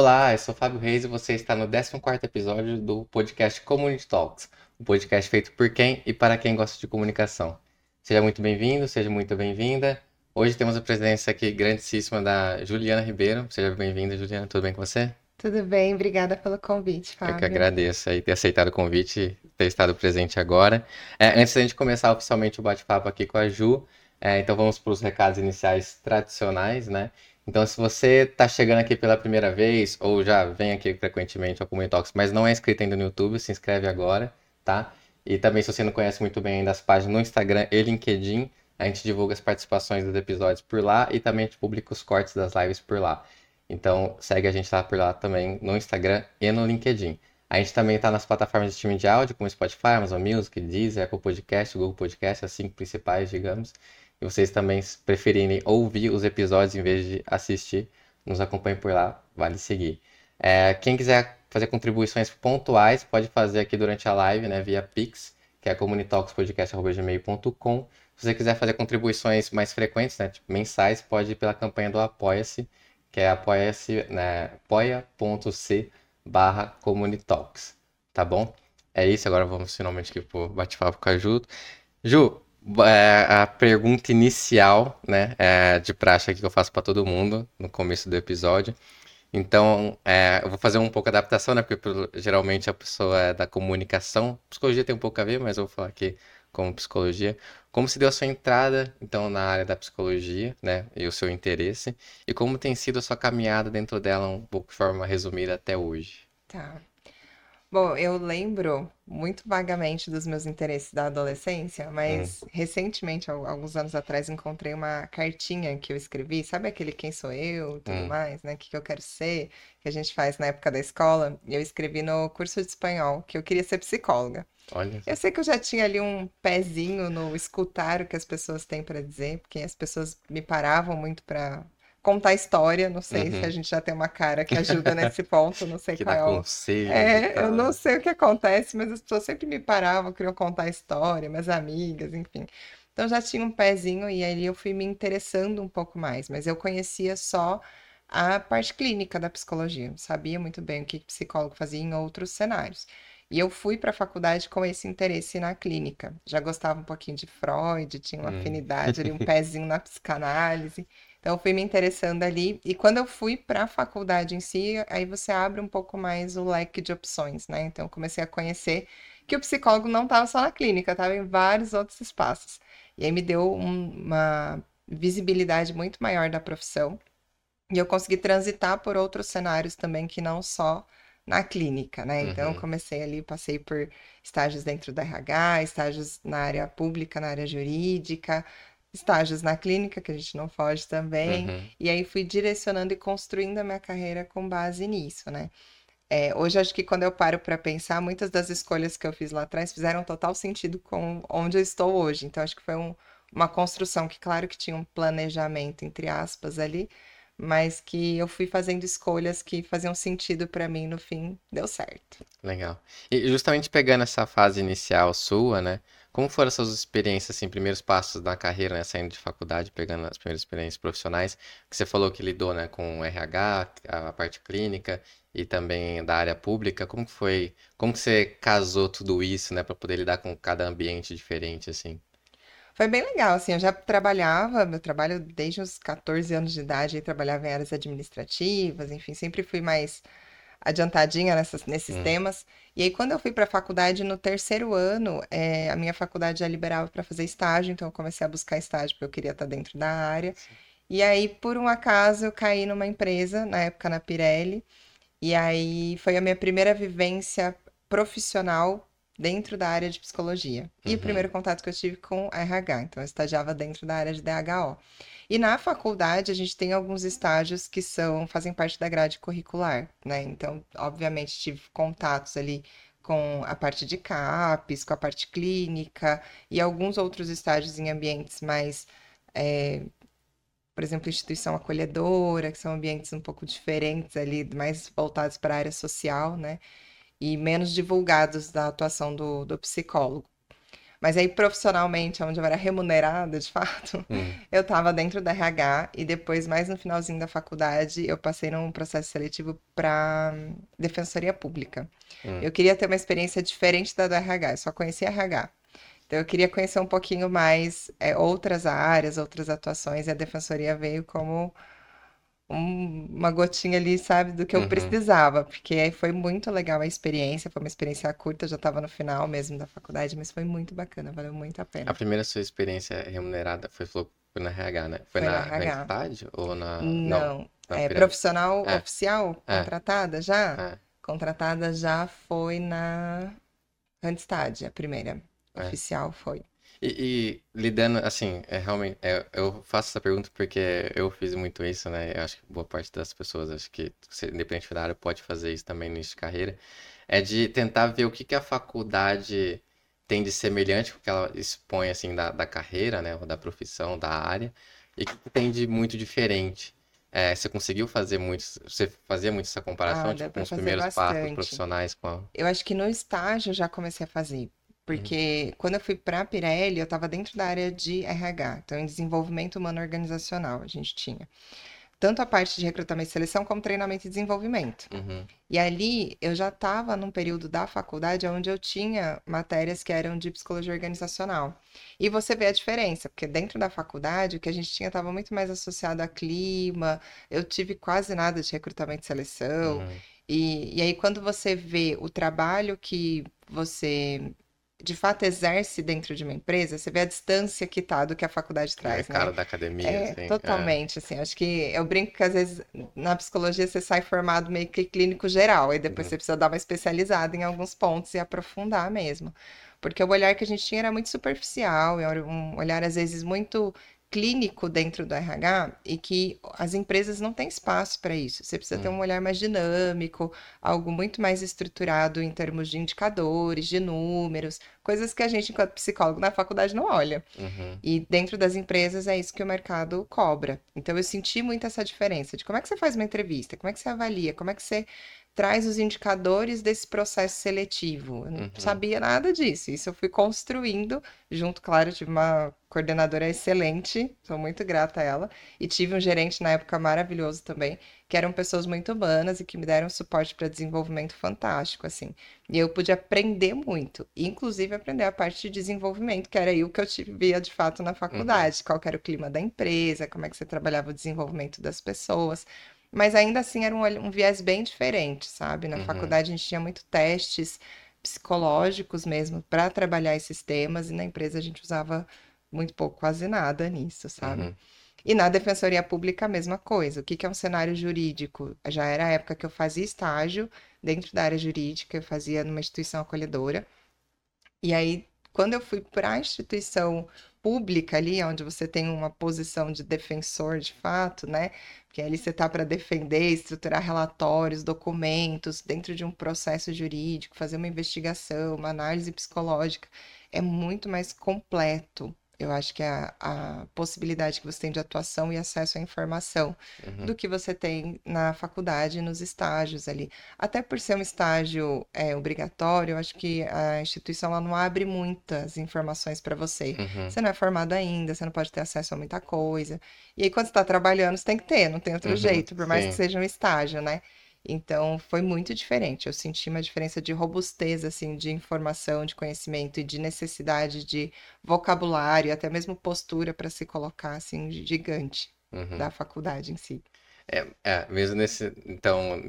Olá, eu sou Fábio Reis e você está no 14º episódio do podcast Community Talks, um podcast feito por quem e para quem gosta de comunicação. Seja muito bem-vindo, seja muito bem-vinda. Hoje temos a presença aqui grandíssima da Juliana Ribeiro. Seja bem-vinda, Juliana. Tudo bem com você? Tudo bem, obrigada pelo convite, Fábio. Eu que agradeço aí ter aceitado o convite e ter estado presente agora. É, antes da gente começar oficialmente o bate-papo aqui com a Ju, é, então vamos para os recados iniciais tradicionais, né? Então, se você está chegando aqui pela primeira vez, ou já vem aqui frequentemente ao Comunitalks, mas não é inscrito ainda no YouTube, se inscreve agora, tá? E também, se você não conhece muito bem ainda as páginas no Instagram e LinkedIn, a gente divulga as participações dos episódios por lá e também a gente publica os cortes das lives por lá. Então, segue a gente lá por lá também no Instagram e no LinkedIn. A gente também está nas plataformas de streaming de áudio, como Spotify, Amazon Music, Deezer, Apple Podcast, Google Podcast, as cinco principais, digamos e vocês também preferirem ouvir os episódios em vez de assistir, nos acompanhem por lá, vale seguir. É, quem quiser fazer contribuições pontuais, pode fazer aqui durante a live, né, via Pix, que é comunitalkspodcast.gmail.com. Se você quiser fazer contribuições mais frequentes, né, tipo mensais, pode ir pela campanha do Apoia-se, que é apoia-se, né, apoia.c barra comunitalks, tá bom? É isso, agora vamos finalmente aqui pro bate-papo com a Ju. Ju, a pergunta inicial, né, é de praxe que eu faço para todo mundo no começo do episódio. Então, é, eu vou fazer um pouco de adaptação, né, porque geralmente a pessoa é da comunicação. Psicologia tem um pouco a ver, mas eu vou falar aqui como psicologia. Como se deu a sua entrada, então, na área da psicologia, né, e o seu interesse, e como tem sido a sua caminhada dentro dela, um pouco de forma resumida até hoje. Tá. Bom, eu lembro muito vagamente dos meus interesses da adolescência, mas hum. recentemente, alguns anos atrás, encontrei uma cartinha que eu escrevi, sabe aquele quem sou eu e tudo hum. mais, né? O que, que eu quero ser, que a gente faz na época da escola. E eu escrevi no curso de espanhol que eu queria ser psicóloga. Olha. Eu sei que eu já tinha ali um pezinho no escutar o que as pessoas têm para dizer, porque as pessoas me paravam muito para contar história. Não sei uhum. se a uhum. gente já tem uma cara que ajuda nesse ponto, não sei que qual dá é o. Conselho é, eu não sei o que acontece, mas as pessoas sempre me paravam, queriam contar história, minhas amigas, enfim. Então já tinha um pezinho e aí eu fui me interessando um pouco mais, mas eu conhecia só a parte clínica da psicologia, sabia muito bem o que psicólogo fazia em outros cenários. E eu fui para a faculdade com esse interesse na clínica. Já gostava um pouquinho de Freud, tinha uma hum. afinidade ali, um pezinho na psicanálise. Então, eu fui me interessando ali. E quando eu fui para a faculdade em si, aí você abre um pouco mais o leque de opções, né? Então, eu comecei a conhecer que o psicólogo não estava só na clínica, estava em vários outros espaços. E aí me deu um, uma visibilidade muito maior da profissão. E eu consegui transitar por outros cenários também que não só na clínica, né? Então, uhum. comecei ali, passei por estágios dentro da RH, estágios na área pública, na área jurídica, estágios na clínica, que a gente não foge também. Uhum. E aí fui direcionando e construindo a minha carreira com base nisso, né? É, hoje acho que quando eu paro para pensar, muitas das escolhas que eu fiz lá atrás fizeram total sentido com onde eu estou hoje. Então acho que foi um, uma construção que, claro, que tinha um planejamento entre aspas ali, mas que eu fui fazendo escolhas que faziam sentido para mim no fim, deu certo. Legal. E justamente pegando essa fase inicial sua, né? Como foram essas experiências, assim, primeiros passos da carreira, né, saindo de faculdade, pegando as primeiras experiências profissionais, que você falou que lidou, né, com RH, a parte clínica e também da área pública. Como foi, como você casou tudo isso, né, para poder lidar com cada ambiente diferente, assim? Foi bem legal, assim, eu já trabalhava, eu trabalho desde os 14 anos de idade, e trabalhava em áreas administrativas, enfim, sempre fui mais adiantadinha nessas, nesses hum. temas. E aí, quando eu fui para a faculdade, no terceiro ano, é, a minha faculdade já liberava para fazer estágio, então eu comecei a buscar estágio porque eu queria estar dentro da área. Sim. E aí, por um acaso, eu caí numa empresa, na época na Pirelli, e aí foi a minha primeira vivência profissional dentro da área de psicologia. E o uhum. primeiro contato que eu tive com RH, então eu estagiava dentro da área de DHO. E na faculdade a gente tem alguns estágios que são fazem parte da grade curricular, né? Então, obviamente, tive contatos ali com a parte de CAPES, com a parte clínica e alguns outros estágios em ambientes mais, é, por exemplo, instituição acolhedora, que são ambientes um pouco diferentes ali, mais voltados para a área social, né? E menos divulgados da atuação do, do psicólogo. Mas aí, profissionalmente, onde eu era remunerada, de fato, Hum. eu estava dentro da RH e depois, mais no finalzinho da faculdade, eu passei num processo seletivo para Defensoria Pública. Hum. Eu queria ter uma experiência diferente da do RH, eu só conhecia RH. Então, eu queria conhecer um pouquinho mais é, outras áreas, outras atuações, e a Defensoria veio como uma gotinha ali, sabe, do que eu Uhum. precisava, porque aí foi muito legal a experiência, foi uma experiência curta, já estava no final mesmo da faculdade, mas foi muito bacana, valeu muito a A pena. primeira sua experiência remunerada foi, foi na RH, né? Foi Foi na na, na RH. estádio ou na... Não, Não, na é pirâmide. profissional É. oficial, É. contratada já? É. Contratada já foi na Randstad, a primeira. É. Oficial foi. E, e lidando, assim, é realmente, é, eu faço essa pergunta porque eu fiz muito isso, né? Eu acho que boa parte das pessoas, acho que independente da área, pode fazer isso também no início de carreira. É de tentar ver o que que a faculdade tem de semelhante com o que ela expõe, assim, da, da carreira, né? Ou da profissão, da área, e o que que tem de muito diferente. É, você conseguiu fazer muito, você fazia muito essa comparação, Ah, tipo, com os primeiros passos bastante. profissionais com a... Eu acho que no estágio eu já comecei a fazer. Porque quando eu fui para a Pirelli, eu estava dentro da área de RH, então em desenvolvimento humano organizacional a gente tinha. Tanto a parte de recrutamento e seleção, como treinamento e desenvolvimento. Uhum, E ali eu já estava num período da faculdade onde eu tinha matérias que eram de psicologia organizacional. E você vê a diferença, porque dentro da faculdade o que a gente tinha estava muito mais associado a clima, eu tive quase nada de recrutamento e seleção. uhum, E, e aí, quando você vê o trabalho que você de fato exerce dentro de uma empresa, você vê a distância que tá do que a faculdade É, traz, né? cara da academia, É, assim, é. totalmente, assim, acho que eu brinco que às vezes na psicologia você sai formado meio que clínico geral, e depois Uhum. você precisa dar uma especializada em alguns pontos e aprofundar mesmo. Porque o olhar que a gente tinha era muito superficial, era um olhar às vezes muito clínico dentro do RH e que as empresas não têm espaço para isso. Você precisa ter Hum. um olhar mais dinâmico, algo muito mais estruturado em termos de indicadores, de números, coisas que a gente, enquanto psicólogo na faculdade, não olha. Uhum. E dentro das empresas é isso que o mercado cobra. Então eu senti muito essa diferença de como é que você faz uma entrevista, como é que você avalia, como é que você traz os indicadores desse processo seletivo. Eu não Uhum. sabia nada disso. Isso eu fui construindo junto, claro, tive uma coordenadora excelente, sou muito grata a ela, e tive um gerente na época maravilhoso também, que eram pessoas muito humanas e que me deram suporte para desenvolvimento fantástico, assim. E eu pude aprender muito, inclusive aprender a parte de desenvolvimento, que era aí o que eu tive- via de fato na faculdade, qual que era o clima da empresa, como é que você trabalhava o desenvolvimento das pessoas. Mas ainda assim era um, um viés bem diferente, sabe? Na Uhum. faculdade a gente tinha muito testes psicológicos mesmo para trabalhar esses temas, e na empresa a gente usava muito pouco, quase nada nisso, sabe? Uhum. E na Defensoria Pública a mesma coisa. O que que é um cenário jurídico? Já era a época que eu fazia estágio dentro da área jurídica, eu fazia numa instituição acolhedora. E aí, quando eu fui para a instituição pública ali, onde você tem uma posição de defensor de fato, né? Porque ali você tá para defender, estruturar relatórios, documentos, dentro de um processo jurídico, fazer uma investigação, uma análise psicológica, é muito mais completo. Eu acho que é a, a possibilidade que você tem de atuação e acesso à informação Uhum. do que você tem na faculdade, nos estágios ali. Até por ser um estágio é, obrigatório, eu acho que a instituição ela não abre muitas informações para você. Uhum. Você não é formado ainda, você não pode ter acesso a muita coisa. E aí, quando você está trabalhando, você tem que ter, não tem outro Uhum, jeito, por mais que sim. seja um estágio, né? Então, foi muito diferente. Eu senti uma diferença de robustez, assim, de informação, de conhecimento e de necessidade de vocabulário, até mesmo postura para se colocar, assim, gigante Uhum. da faculdade em si. É, é, mesmo nesse. Então,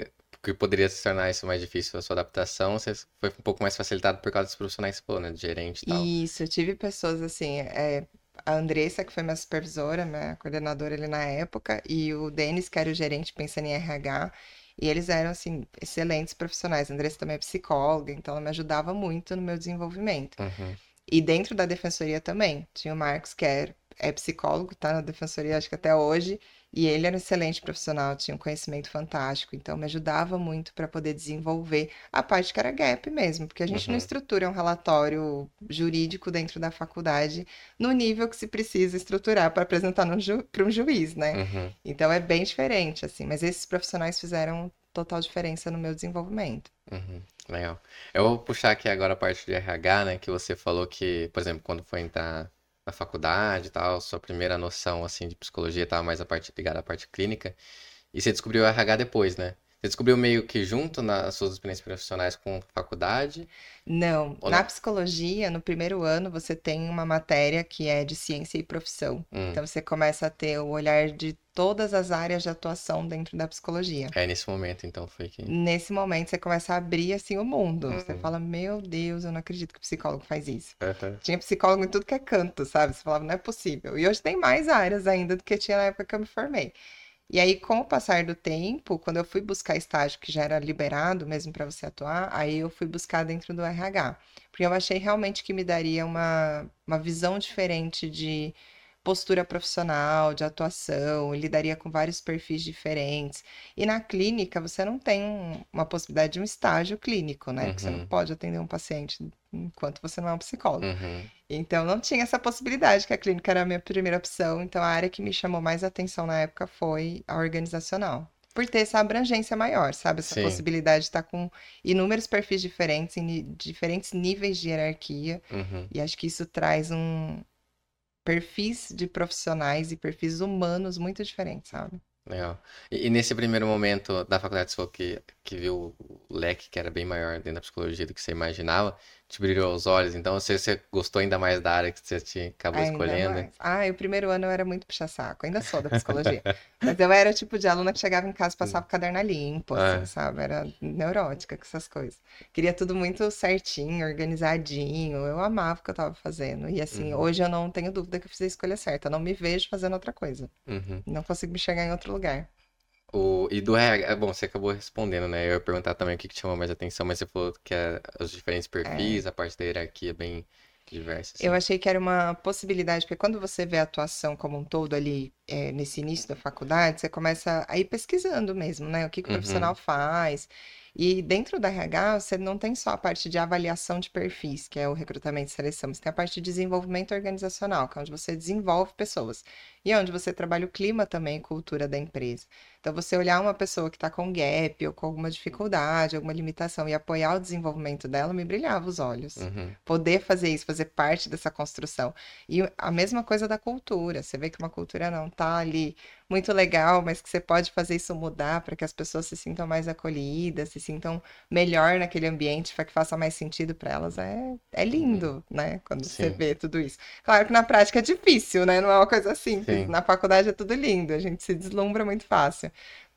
que poderia se tornar isso mais difícil a sua adaptação, você foi um pouco mais facilitado por causa dos profissionais que né? De gerente e tal. Isso, eu tive pessoas assim, é, a Andressa, que foi minha supervisora, minha coordenadora ali na época, e o Denis, que era o gerente pensando em RH, e eles eram, assim, excelentes profissionais. A Andressa também é psicóloga, então ela me ajudava muito no meu desenvolvimento. Uhum. E dentro da defensoria também, tinha o Marcos, que é, é psicólogo, tá na defensoria, acho que até hoje, e ele era um excelente profissional, tinha um conhecimento fantástico, então me ajudava muito para poder desenvolver a parte que era gap mesmo, porque a gente não Uhum. estrutura um relatório jurídico dentro da faculdade no nível que se precisa estruturar para apresentar para um juiz, né? Uhum. Então é bem diferente, assim, mas esses profissionais fizeram total diferença no meu desenvolvimento. Uhum, legal. Eu vou puxar aqui agora a parte de RH, né? Que você falou que, por exemplo, quando foi entrar na faculdade e tal, sua primeira noção, assim, de psicologia estava mais a parte ligada à parte clínica. E você descobriu o RH depois, né? Você descobriu meio que junto nas suas experiências profissionais com faculdade? Não, Ou na não? psicologia, no primeiro ano, você tem uma matéria que é de ciência e profissão. Hum, Então você começa a ter o olhar de todas as áreas de atuação dentro da psicologia. é nesse momento, então, foi que. Nesse momento, você começa a abrir assim o mundo. Você Uhum. fala, meu Deus, eu não acredito que psicólogo faz isso. Aham. Tinha psicólogo em tudo que é canto, sabe? Você falava, não é possível. E hoje tem mais áreas ainda do que tinha na época que eu me formei. E aí, com o passar do tempo, quando eu fui buscar estágio que já era liberado mesmo para você atuar, aí eu fui buscar dentro do RH. Porque eu achei realmente que me daria uma, uma visão diferente de postura profissional, de atuação, lidaria com vários perfis diferentes. E na clínica, você não tem um- uma possibilidade de um estágio clínico, né? Porque você não Uhum. pode atender um paciente enquanto você não é um psicólogo. Uhum. Então, não tinha essa possibilidade, que a clínica era a minha primeira opção. Então, a área que me chamou mais atenção na época foi a organizacional. Por ter essa abrangência maior, sabe? Essa Sim. possibilidade de estar com inúmeros perfis diferentes, em diferentes níveis de hierarquia. Uhum. E acho que isso traz um perfis de profissionais e perfis humanos muito diferentes, sabe? Legal. E, e nesse primeiro momento da faculdade, você falou que, que viu o leque que era bem maior dentro da psicologia do que você imaginava, te brilhou os olhos. Então, você, você gostou ainda mais da área que você tinha, acabou Ainda escolhendo? mais. Ah, o primeiro ano eu era muito puxa-saco, ainda sou da psicologia. Mas eu era o tipo de aluna que chegava em casa e passava o caderno limpo, assim, É. sabe? Era neurótica com essas coisas. Queria tudo muito certinho, organizadinho. Eu amava o que eu tava fazendo. E assim, Uhum. hoje eu não tenho dúvida que eu fiz a escolha certa. Eu não me vejo fazendo outra coisa. Uhum. Não consigo me chegar em outro lugar. O, e do RH, bom, você acabou respondendo, né? Eu ia perguntar também o que que te chamou mais atenção, mas você falou que é os diferentes perfis, a parte da hierarquia bem diversa, Eu assim. achei que era uma possibilidade, porque quando você vê a atuação como um todo ali, é, nesse início da faculdade, você começa a ir pesquisando mesmo, né? O que que o Uhum. profissional faz. E dentro da RH, você não tem só a parte de avaliação de perfis, que é o recrutamento e seleção, você tem a parte de desenvolvimento organizacional, que é onde você desenvolve pessoas. E é onde você trabalha o clima também, cultura da empresa. Então, você olhar uma pessoa que está com gap ou com alguma dificuldade, alguma limitação e apoiar o desenvolvimento dela, me brilhava os olhos Uhum. poder fazer isso, fazer parte dessa construção. E a mesma coisa da cultura. Você vê que uma cultura não tá ali muito legal, mas que você pode fazer isso mudar para que as pessoas se sintam mais acolhidas, se sintam melhor naquele ambiente, para que faça mais sentido para elas. É, é lindo, né? Quando você Sim. vê tudo isso. Claro que na prática é difícil, né? Não é uma coisa simples. Sim. Na faculdade é tudo lindo, a gente se deslumbra muito fácil.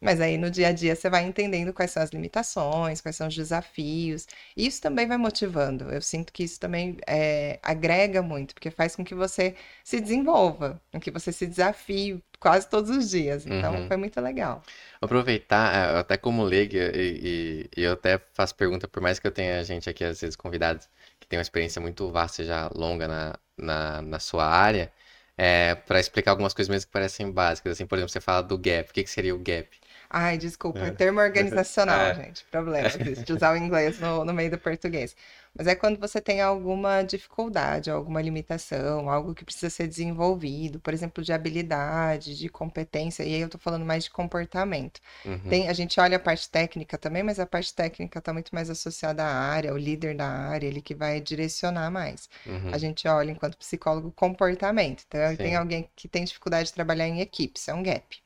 Mas aí no dia a dia você vai entendendo quais são as limitações, quais são os desafios. E isso também vai motivando. Eu sinto que isso também é, agrega muito, porque faz com que você se desenvolva, com que você se desafie quase todos os dias. Então Uhum. foi muito legal. Aproveitar, eh, até como leigo, e, e- e eu até faço pergunta, por mais que eu tenha gente aqui, às vezes, convidados, que tem uma experiência muito vasta e já longa na, na, na sua área, é, para explicar algumas coisas mesmo que parecem básicas. Assim, por exemplo, você fala do gap. O que que seria o gap? Ai, desculpa, é É. termo organizacional, É. gente. Problema de usar o inglês no, no meio do português. Mas é quando você tem alguma dificuldade, alguma limitação, algo que precisa ser desenvolvido, por exemplo, de habilidade, de competência, e aí eu tô falando mais de comportamento. Uhum. Tem, a gente olha a parte técnica também, mas a parte técnica está muito mais associada à área, ao líder da área, ele que vai direcionar mais. Uhum. A gente olha, enquanto psicólogo, comportamento. Então, tem Sim. alguém que tem dificuldade de trabalhar em equipes, é um gap.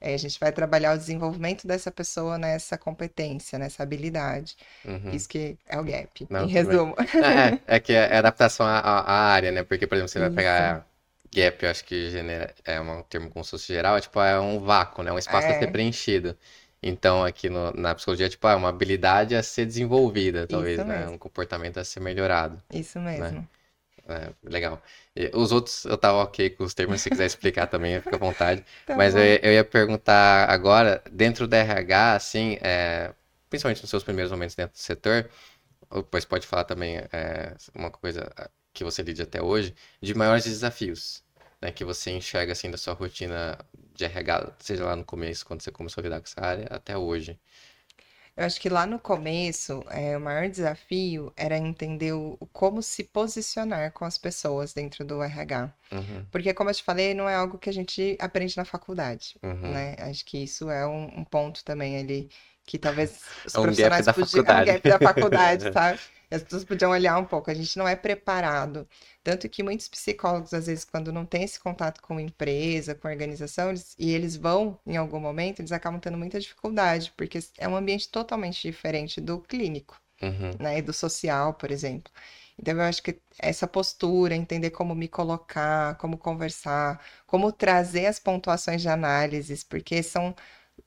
Aí a gente vai trabalhar o desenvolvimento dessa pessoa nessa competência, nessa habilidade. Uhum. Isso que é o gap, Não, em resumo. É, é que é adaptação à, à- área, né? Porque, por exemplo, você vai Isso. pegar gap, eu acho que genera, é um termo como se geral, é tipo, é um vácuo, né? Um espaço a ser É. preenchido. Então, aqui no- na psicologia, tipo, é uma habilidade a ser desenvolvida, talvez, né? Um comportamento a ser melhorado. Isso mesmo. É, legal. E os outros, eu tava ok com os termos, se quiser explicar também, fica à vontade. Tá Mas eu, ia- eu ia perguntar agora, dentro da RH, assim, é, principalmente nos seus primeiros momentos dentro do setor, depois pode falar também é, uma coisa que você lide até hoje, de maiores desafios, né, que você enxerga, assim, da sua rotina de RH, seja lá no começo, quando você começou a lidar com essa área, até hoje. Eu acho que lá no começo, é, o maior desafio era entender o, como se posicionar com as pessoas dentro do RH. Uhum, Porque, como eu te falei, não é algo que a gente aprende na faculdade, uhum, né? Acho que isso é um, um ponto também ali que talvez os É um gap profissionais da podiam. É um faculdade. gap da faculdade, sabe? As pessoas podiam olhar um pouco. A gente não é preparado. Tanto que muitos psicólogos, às vezes, quando não tem esse contato com empresa, com organização, eles- e eles vão em algum momento, eles acabam tendo muita dificuldade, porque é um ambiente totalmente diferente do clínico Uhum. né, e do social, por exemplo. Então, eu acho que essa postura, entender como me colocar, como conversar, como trazer as pontuações de análises, porque são,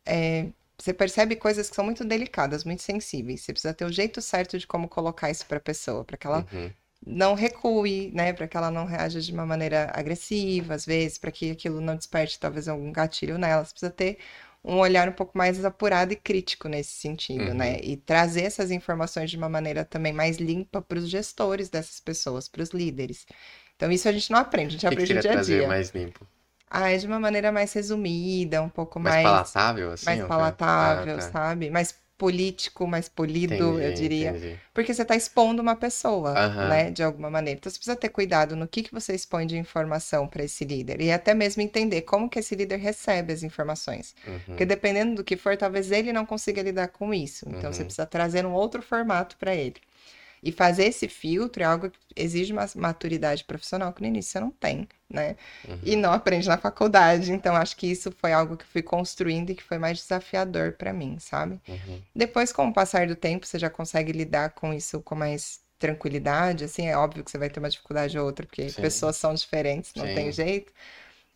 é, você percebe coisas que são muito delicadas, muito sensíveis. Você precisa ter o jeito certo de como colocar isso para a pessoa, para que ela Uhum. não recue, né, para que ela não reaja de uma maneira agressiva, às vezes, para que aquilo não desperte talvez algum gatilho nela. Você precisa ter um olhar um pouco mais apurado e crítico nesse sentido, né? Uhum. E trazer essas informações de uma maneira também mais limpa para os gestores dessas pessoas, para os líderes. Então, isso a gente não aprende, a gente que que aprende no seria dia a trazer dia. mais limpo? Ah, é de uma maneira mais resumida, um pouco Mais mais, palatável, assim? mais palatável, Ah, tá. sabe? Mais político, mais polido, eu Entendi, diria. entendi. Porque você está expondo uma pessoa, né, de alguma maneira. Então você precisa ter cuidado no que que você expõe de informação para esse líder e até mesmo entender como que esse líder recebe as informações. Uhum. Porque dependendo do que for, talvez ele não consiga lidar com isso. Então você Uhum. precisa trazer um outro formato para ele. E fazer esse filtro é algo que exige uma maturidade profissional que no início você não tem, né? E Uhum. não aprende na faculdade. Então acho que isso foi algo que eu fui construindo e que foi mais desafiador para mim, sabe? Uhum. Depois, com o passar do tempo, você já consegue lidar com isso com mais tranquilidade. Assim, é óbvio que você vai ter uma dificuldade ou outra, porque Sim. pessoas são diferentes, não tem Sim. jeito.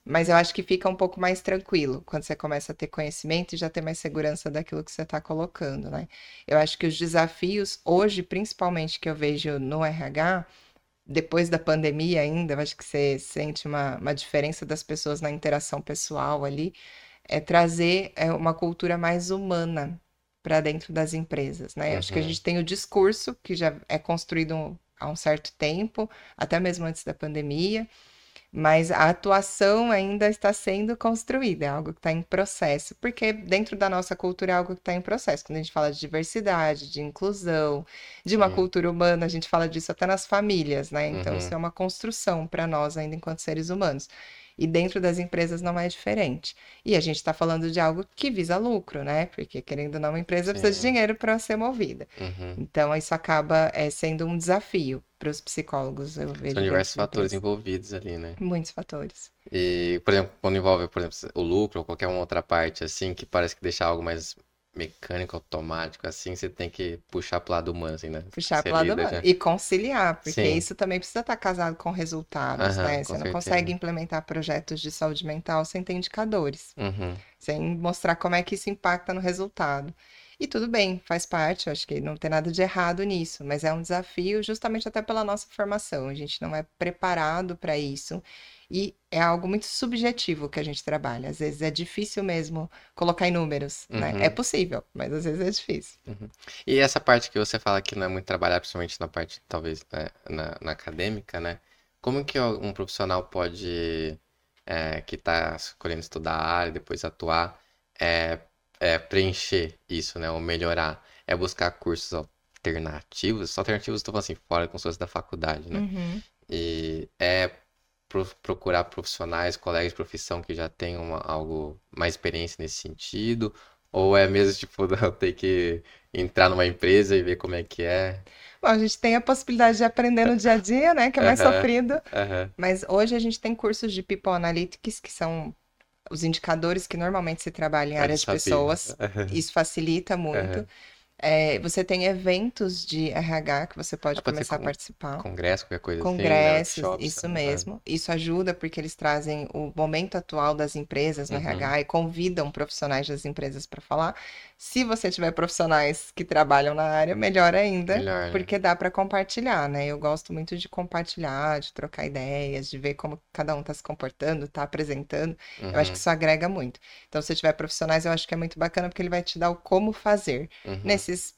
Mas eu acho que fica um pouco mais tranquilo quando você começa a ter conhecimento e já ter mais segurança daquilo que você está colocando, né? Eu acho que os desafios, hoje, principalmente, que eu vejo no RH, depois da pandemia ainda, eu acho que você sente uma, uma diferença das pessoas na interação pessoal ali, é trazer é, uma cultura mais humana para dentro das empresas, né? Eu Acho que a Uhum. gente tem o discurso que já é construído há um certo tempo, até mesmo antes da pandemia, mas a atuação ainda está sendo construída, é algo que está em processo, porque dentro da nossa cultura é algo que está em processo. Quando a gente fala de diversidade, de inclusão, de uma Sim. cultura humana, a gente fala disso até nas famílias, né? Então, Uhum. isso é uma construção para nós ainda enquanto seres humanos. E dentro das empresas não é diferente. E a gente está falando de algo que visa lucro, né? Porque, querendo ou não, uma empresa precisa de Sim. dinheiro para ser movida. Uhum. Então, isso acaba é, sendo um desafio para os psicólogos, eu vejo São diversos fatores envolvidos ali, né? Muitos fatores. E, por exemplo, quando envolve, por exemplo, o lucro ou qualquer outra parte, assim, que parece que deixa algo mais mecânico, automático, assim, você tem que puxar pro lado humano, assim, né? Puxar Você para o lado humano. já. E conciliar, porque Sim. isso também precisa estar casado com resultados, Aham, né? com Você não certeza. consegue implementar projetos de saúde mental sem ter indicadores. Uhum. sem mostrar como é que isso impacta no resultado. E tudo bem, faz parte, acho que não tem nada de errado nisso, mas é um desafio justamente até pela nossa formação. A gente não é preparado para isso e é algo muito subjetivo que a gente trabalha. Às vezes é difícil mesmo colocar em números, né? Uhum. É possível, mas às vezes é difícil. E essa parte que você fala que não é muito trabalhar, principalmente na parte, talvez, né, na, na acadêmica, né? Como que um profissional pode, é, que está escolhendo estudar a área e depois atuar, é, é, preencher isso, né? Ou melhorar? É buscar cursos alternativos? Alternativos, estou falando assim, fora como se fosse da faculdade, né? Uhum. E é pro- procurar profissionais, colegas de profissão que já tenham uma- algo, mais experiência nesse sentido? Ou é mesmo, tipo, ter que entrar numa empresa e ver como é que é? Bom, a gente tem a possibilidade de aprender no dia a dia, né? Que é mais Aham. sofrido. Aham. Mas hoje a gente tem cursos de People Analytics, que são os indicadores que normalmente se trabalha em áreas de sabia. pessoas. Isso facilita muito. Aham. É, você tem eventos de RH que você pode Ah, pode começar a participar. Congresso, qualquer coisa assim, né? Congressos, isso mesmo. Isso ajuda porque eles trazem o momento atual das empresas no Uhum. RH e convidam profissionais das empresas para falar. Se você tiver profissionais que trabalham na área, melhor ainda, Melhor, né? porque dá para compartilhar, né? Eu gosto muito de compartilhar, de trocar ideias, de ver como cada um está se comportando, está apresentando. Eu acho que Uhum, isso agrega muito. Então, se tiver profissionais, eu acho que é muito bacana porque ele vai te dar o como fazer. uhum. Nesses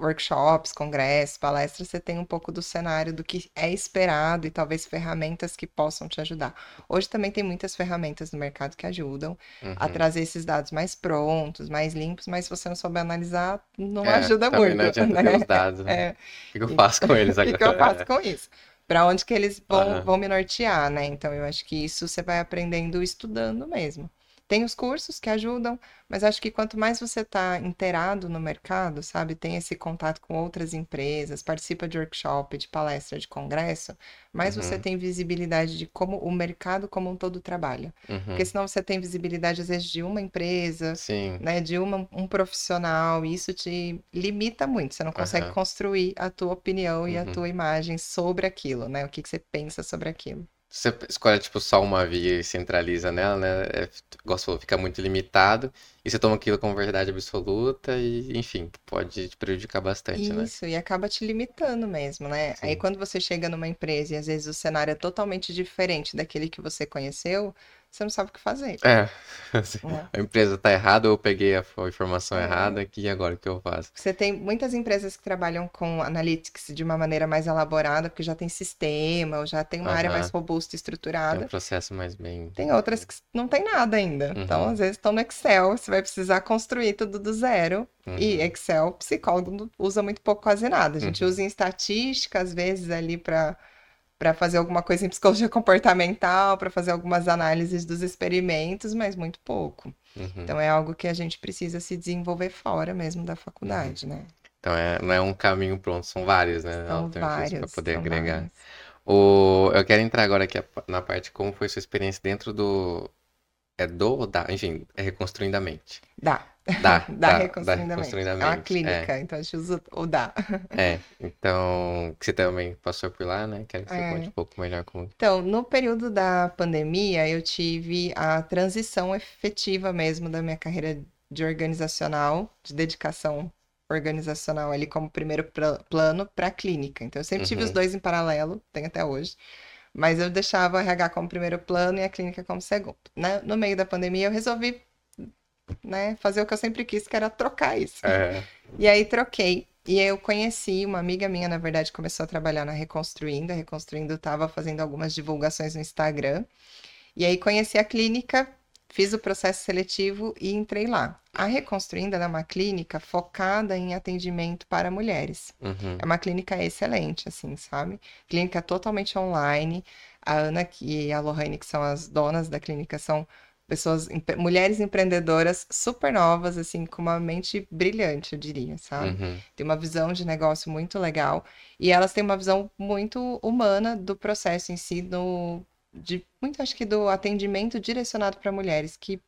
workshops, congressos, palestras, você tem um pouco do cenário do que é esperado e talvez ferramentas que possam te ajudar. Hoje também tem muitas ferramentas no mercado que ajudam a Uhum. trazer esses dados mais prontos, mais limpos, mas se você não souber analisar, não É, ajuda muito, não adianta né? os dados, né? É, O que que eu faço com eles o que agora? eu faço com isso? Para onde que eles vão, Aham. vão me nortear, né? Então, eu acho que isso você vai aprendendo estudando mesmo. Tem os cursos que ajudam, mas acho que quanto mais você está inteirado no mercado, sabe, tem esse contato com outras empresas, participa de workshop, de palestra, de congresso, mais você Uhum, tem visibilidade de como o mercado como um todo trabalha. Porque uhum. senão você tem visibilidade, às vezes, de uma empresa, Sim. né, de uma, um profissional, e isso te limita muito. Você não consegue Aham. construir a tua opinião e a Uhum. tua imagem sobre aquilo, né? O que que você pensa sobre aquilo. Você escolhe, tipo, só uma via e centraliza nela, né? É, falou, fica muito limitado. E você toma aquilo como verdade absoluta e, enfim, pode te prejudicar bastante, né? Isso, e acaba te limitando mesmo, né? Aí Sim. quando você chega numa empresa e às vezes o cenário é totalmente diferente daquele que você conheceu, você não sabe o que fazer, É, assim, né? a empresa tá errada, eu peguei a fo- informação É. errada aqui, e agora o que eu faço? Você tem muitas empresas que trabalham com analytics de uma maneira mais elaborada, porque já tem sistema, ou já tem uma área mais robusta e Tem um estruturada. processo mais bem. Tem outras que não tem nada ainda. Então, Uhum, às vezes, estão no Excel, você vai precisar construir tudo do zero. E uhum, Excel, psicólogo usa muito pouco, quase nada. A gente uhum, usa em estatística, às vezes, ali para para fazer alguma coisa em psicologia comportamental, para fazer algumas análises dos experimentos, mas muito pouco. uhum, Então, é algo que a gente precisa se desenvolver fora mesmo da uhum. faculdade, né? Então é, não é um caminho pronto, são vários, né? São Alternativas para vários, poder agregar. vários. O, eu quero entrar agora aqui na parte como foi sua experiência dentro do. É do ou da? Enfim, é reconstruindo a mente. Dá. Dá, Dá reconstruindo a mente. É uma mente. É, clínica, então a gente usa o dá. é. Então, que você também passou por lá, né? Quero que você conte É. um pouco melhor como. Então, no período da pandemia, eu tive a transição efetiva mesmo da minha carreira de organizacional, de dedicação organizacional ali como primeiro pla- plano para a clínica. Então, eu sempre tive os Uhum, dois em paralelo, tenho até hoje, mas eu deixava o RH como primeiro plano e a clínica como segundo. Né? No meio da pandemia, eu resolvi, né, fazer o que eu sempre quis, que era trocar isso. é, E aí troquei. E eu conheci uma amiga minha, na verdade, começou a trabalhar na Reconstruindo. A Reconstruindo estava fazendo algumas divulgações no Instagram. E aí conheci a clínica, fiz o processo seletivo e entrei lá. A Reconstruindo é uma clínica focada em atendimento para mulheres. uhum, É uma clínica excelente, assim, sabe? Clínica totalmente online. A Ana e a Lohane, que são as donas da clínica, são pessoas, empre- mulheres empreendedoras super novas, assim, com uma mente brilhante, eu diria, sabe? uhum, Tem uma visão de negócio muito legal. E elas têm uma visão muito humana do processo em si, do, de muito, acho que do atendimento direcionado para mulheres, que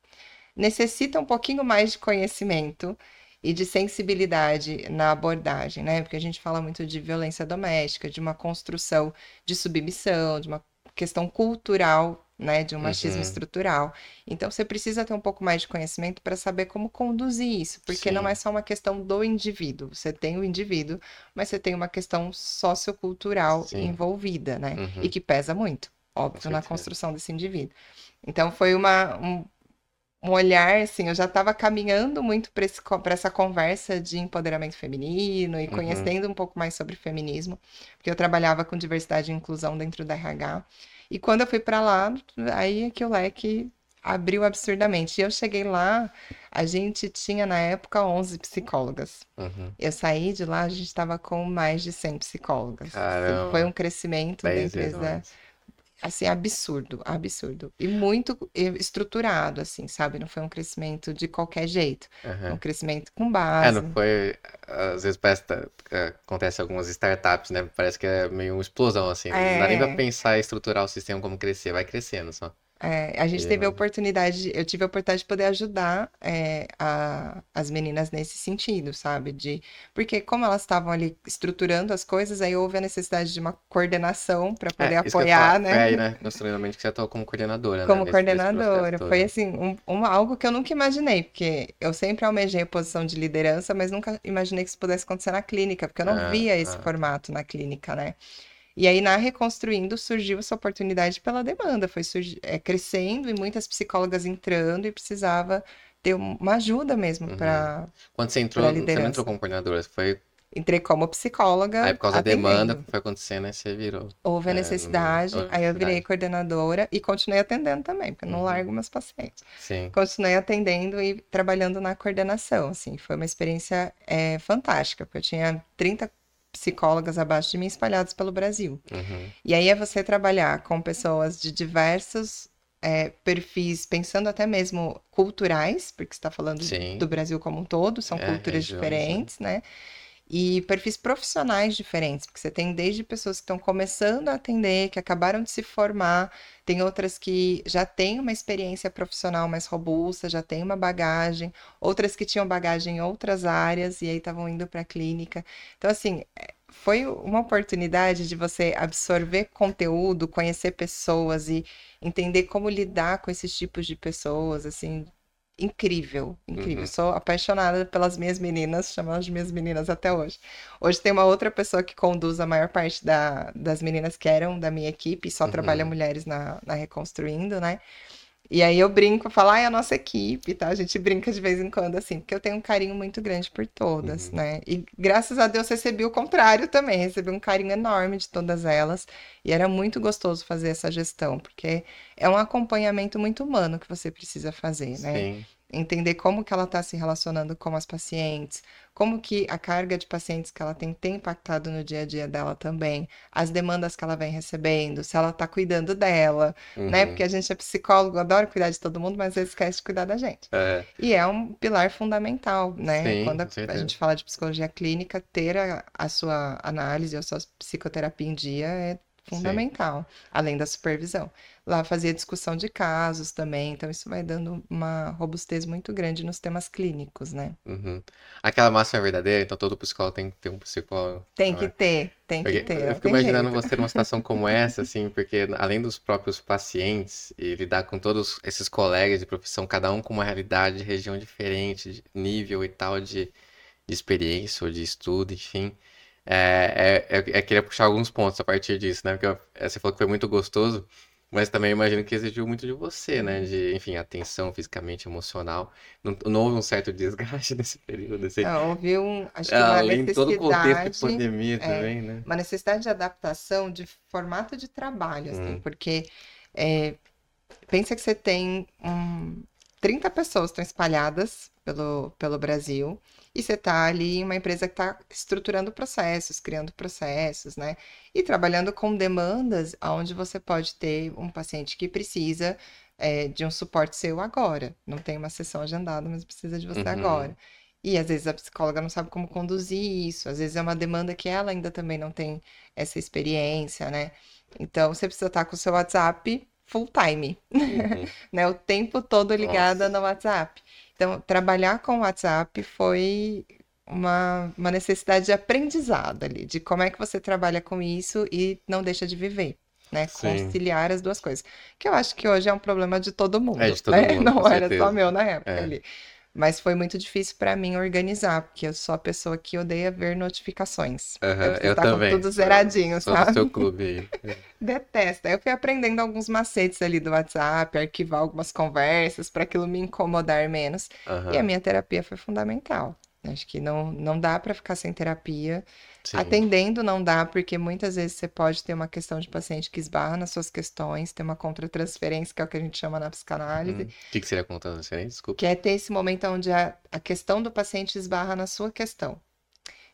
necessita um pouquinho mais de conhecimento e de sensibilidade na abordagem, né? Porque a gente fala muito de violência doméstica, de uma construção de submissão, de uma questão cultural, né? De um machismo uhum, estrutural. Então você precisa ter um pouco mais de conhecimento para saber como conduzir isso, porque não é sim, só uma questão do indivíduo. Você tem o indivíduo, mas você tem uma questão sociocultural sim, envolvida, né? E uhum, que pesa muito, óbvio, na construção desse indivíduo. Então foi uma, um, um olhar, assim, eu já estava caminhando muito para essa conversa de empoderamento feminino e Uhum, conhecendo um pouco mais sobre feminismo, porque eu trabalhava com diversidade e inclusão dentro da RH. E quando eu fui para lá, aí é que o leque abriu absurdamente. E eu cheguei lá, a gente tinha na época 11 psicólogas. uhum. Eu saí de lá, a gente estava com mais de 100 psicólogas. Assim, foi um crescimento da 10 vezes empresa mais. Assim, absurdo, absurdo. E muito estruturado, assim, sabe? Não foi um crescimento de qualquer jeito. Foi um crescimento com É, base. não foi. Às vezes parece que tá- que acontece algumas startups, né? Parece que é meio uma explosão, assim. Não dá nem pra É, pensar e estruturar o sistema como crescer, vai crescendo só. É, a gente E, teve a oportunidade, eu tive a oportunidade de poder ajudar é, a- as meninas nesse sentido, sabe? De, porque como elas estavam ali estruturando as coisas, aí houve a necessidade de uma coordenação para poder É, falar. apoiar, Foi aí, né? né? Construidamente que você atuou como coordenadora, né? Como nesse processo coordenadora. Foi assim, um, uma- algo que eu nunca imaginei, porque eu sempre almejei a posição de liderança, mas nunca imaginei que isso pudesse acontecer na clínica, porque eu não Ah, via esse ah, formato na clínica, né? E aí, na Reconstruindo, surgiu essa oportunidade pela demanda, foi é, crescendo e muitas psicólogas entrando e precisava ter um- uma ajuda mesmo uhum. para Quando você entrou, você não entrou como coordenadora, foi. Entrei como Aí psicóloga por causa da demanda atendendo. que foi acontecendo, aí você virou. Houve a É, necessidade, houve aí eu virei coordenadora e continuei atendendo também, porque eu não Uhum. largo meus pacientes. Sim. Continuei atendendo e trabalhando na coordenação, assim, foi uma experiência é, fantástica, porque eu tinha 30 psicólogas abaixo de mim espalhadas pelo Brasil. Uhum. E aí é você trabalhar com pessoas de diversos é, perfis, pensando até mesmo culturais, porque você está falando Sim. do Brasil como um todo, são É, culturas regiões, diferentes, né? E perfis profissionais diferentes, porque você tem desde pessoas que estão começando a atender, que acabaram de se formar, tem outras que já têm uma experiência profissional mais robusta, já têm uma bagagem, outras que tinham bagagem em outras áreas e aí estavam indo para a clínica. Então, assim, é, foi uma oportunidade de você absorver conteúdo, conhecer pessoas e entender como lidar com esses tipos de pessoas, assim, incrível, incrível. Uhum. Sou apaixonada pelas minhas meninas, chamo elas de minhas meninas até hoje. Hoje tem uma outra pessoa que conduz a maior parte da- das meninas que eram da minha equipe, só trabalha Uhum. mulheres na, na Reconstruindo, né? E aí eu brinco, falo, ai, a nossa equipe, tá? A gente brinca de vez em quando, assim, porque eu tenho um carinho muito grande por todas, Uhum. né? E graças a Deus recebi o contrário também, recebi um carinho enorme de todas elas. E era muito gostoso fazer essa gestão, porque é um acompanhamento muito humano que você precisa fazer, né? Sim. Entender como que ela está se relacionando com as pacientes, como que a carga de pacientes que ela tem tem impactado no dia a dia dela também, as demandas que ela vem recebendo, se ela está cuidando dela, né? Uhum. Porque a gente é psicólogo, adora cuidar de todo mundo, mas às vezes esquece de cuidar da gente. É, E é um pilar fundamental, né? sim, Quando a, a gente fala de psicologia clínica, ter a, a sua análise, a sua psicoterapia em dia é Sim. fundamental, além da supervisão. Lá fazia discussão de casos também, então isso vai dando uma robustez muito grande nos temas clínicos, né? Uhum. Aquela máxima é verdadeira, então todo psicólogo tem que ter um psicólogo, Tem não que é? ter, tem que Porque ter, eu fico imaginando jeito. você numa situação como essa, assim, porque além dos próprios pacientes e lidar com todos esses colegas de profissão, cada um com uma realidade, região diferente, nível e tal de, de experiência ou de estudo, enfim. É, é, eu, eu queria puxar alguns pontos a partir disso, né? Porque eu- é, você falou que foi muito gostoso, mas também imagino que exigiu muito de você, né? De, enfim, atenção fisicamente, emocional. Não, não houve um certo desgaste nesse período, assim. Não, houve um, acho que uma Além de todo o contexto de pandemia é, também, né? uma necessidade de adaptação de formato de trabalho, assim, Hum, porque é, pensa que você tem um, 30 pessoas estão espalhadas pelo, pelo Brasil e você está ali em uma empresa que está estruturando processos, criando processos, né? E trabalhando com demandas onde você pode ter um paciente que precisa é, de um suporte seu agora. Não tem uma sessão agendada, mas precisa de você uhum, agora. E às vezes a psicóloga não sabe como conduzir isso, às vezes é uma demanda que ela ainda também não tem essa experiência, né? Então você precisa estar com o seu WhatsApp full time, uhum. né? O tempo todo ligada Nossa. no WhatsApp. Então, trabalhar com o WhatsApp foi uma, uma necessidade de aprendizado ali, de como é que você trabalha com isso e não deixa de viver, né? Sim. Conciliar as duas coisas. Que eu acho que hoje é um problema de todo É mundo, de todo né? mundo, Não era só certeza. meu na época É. ali. Mas foi muito difícil para mim organizar, porque eu sou a pessoa que odeia ver notificações. Eu preciso eu estar com também. tudo Sou, zeradinho, sou sabe? seu clube aí. Detesto. Aí eu fui aprendendo alguns macetes ali do WhatsApp, arquivar algumas conversas para aquilo me incomodar menos. E a minha terapia foi fundamental. Acho que não, não dá para ficar sem terapia. sim. Atendendo não dá, porque muitas vezes você pode ter uma questão de paciente que esbarra nas suas questões, ter uma contratransferência, que é o que a gente chama na psicanálise, Uhum. O que que seria conta transferente? Desculpa. que é ter esse momento onde a, a questão do paciente esbarra na sua questão.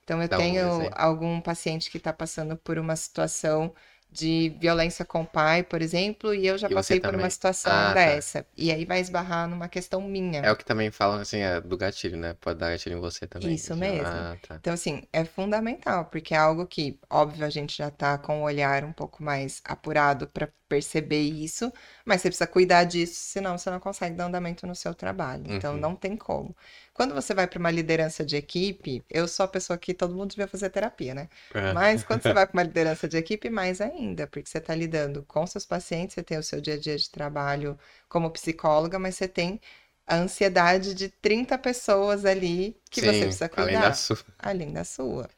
Então, eu Dá um tenho exemplo. algum paciente que está passando por uma situação de violência com o pai, por exemplo, e eu já E passei por uma situação Ah, tá. dessa. E aí vai esbarrar numa questão minha. É o que também falam assim, é do gatilho, né? Pode dar gatilho em você também. Isso mesmo. Ah, tá. Então, assim, é fundamental, porque é algo que, óbvio, a gente já tá com o olhar um pouco mais apurado para perceber isso, mas você precisa cuidar disso, senão você não consegue dar andamento no seu trabalho. Então, Uhum. não tem como. Quando você vai para uma liderança de equipe, eu sou a pessoa que todo mundo devia fazer terapia, né? É. Mas quando você vai para uma liderança de equipe, mais ainda, porque você está lidando com seus pacientes, você tem o seu dia a dia de trabalho como psicóloga, mas você tem a ansiedade de 30 pessoas ali que você Sim, precisa além da cuidar sua. além da sua.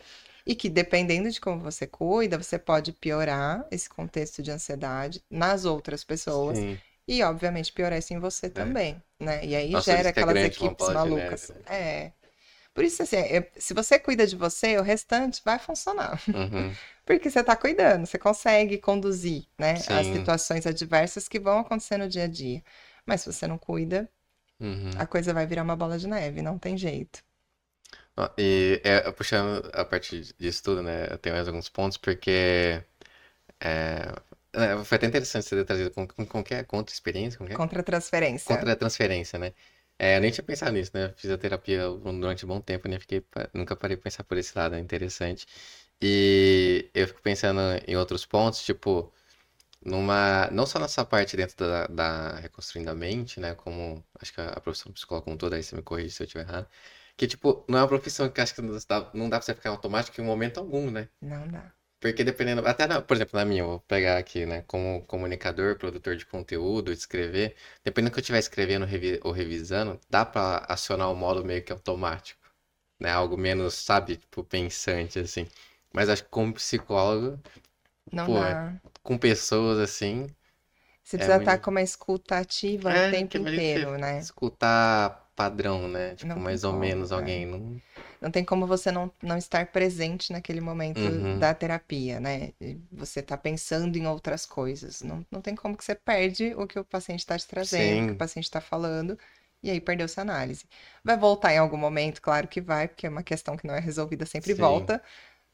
E que dependendo de como você cuida, você pode piorar esse contexto de ansiedade nas outras pessoas Sim. E, obviamente, piorar isso em você também, né? E aí Nossa, gera é aquelas uma equipes neve, malucas. né? É. Por isso, assim, eu- se você cuida de você, o restante vai funcionar. Uhum. Porque você tá cuidando, você consegue conduzir, né, as Sim. situações adversas que vão acontecer no dia a dia. Mas se você não cuida, Uhum. a coisa vai virar uma bola de neve, não tem jeito. E é, puxando a partir disso tudo, né? Eu tenho mais alguns pontos, porque é, é, foi até interessante você ter trazido com, com, com que é contra-experiência, com que é? Contra-transferência. Contra-transferência, né? É, eu nem tinha pensado nisso, né? Fisioterapia durante um bom tempo, nem fiquei, nunca parei pra pensar por esse lado, é interessante. E eu fico pensando em outros pontos, tipo, numa, não só nessa parte dentro da, da Reconstruindo a Mente, né? Como acho que a profissão psicóloga como toda, aí você me corrige se eu estiver errado. Que, tipo, não é uma profissão que acho que não dá, não dá pra você ficar automático em momento algum, né? Não dá. Porque dependendo, até na, por exemplo, na minha, vou pegar aqui, né, como comunicador, produtor de conteúdo, escrever, dependendo do que eu estiver escrevendo revi ou revisando, dá para acionar o modo meio que automático, né, algo menos, sabe, tipo, pensante, assim. Mas acho que como psicólogo, Não pô, dá. com pessoas assim, Você é precisa estar muito... com uma escuta ativa o É, tempo que imagina inteiro, né? escutar padrão, né, tipo, Não mais ou como, menos é. alguém, não... Não tem como você não, não estar presente naquele momento Uhum, da terapia, né? Você tá pensando em outras coisas. Não, não tem como que você perde o que o paciente está te trazendo, o que o sim, paciente está falando, e aí perdeu-se a análise. Vai voltar em algum momento, claro que vai, porque é uma questão que não é resolvida, sempre sim, volta,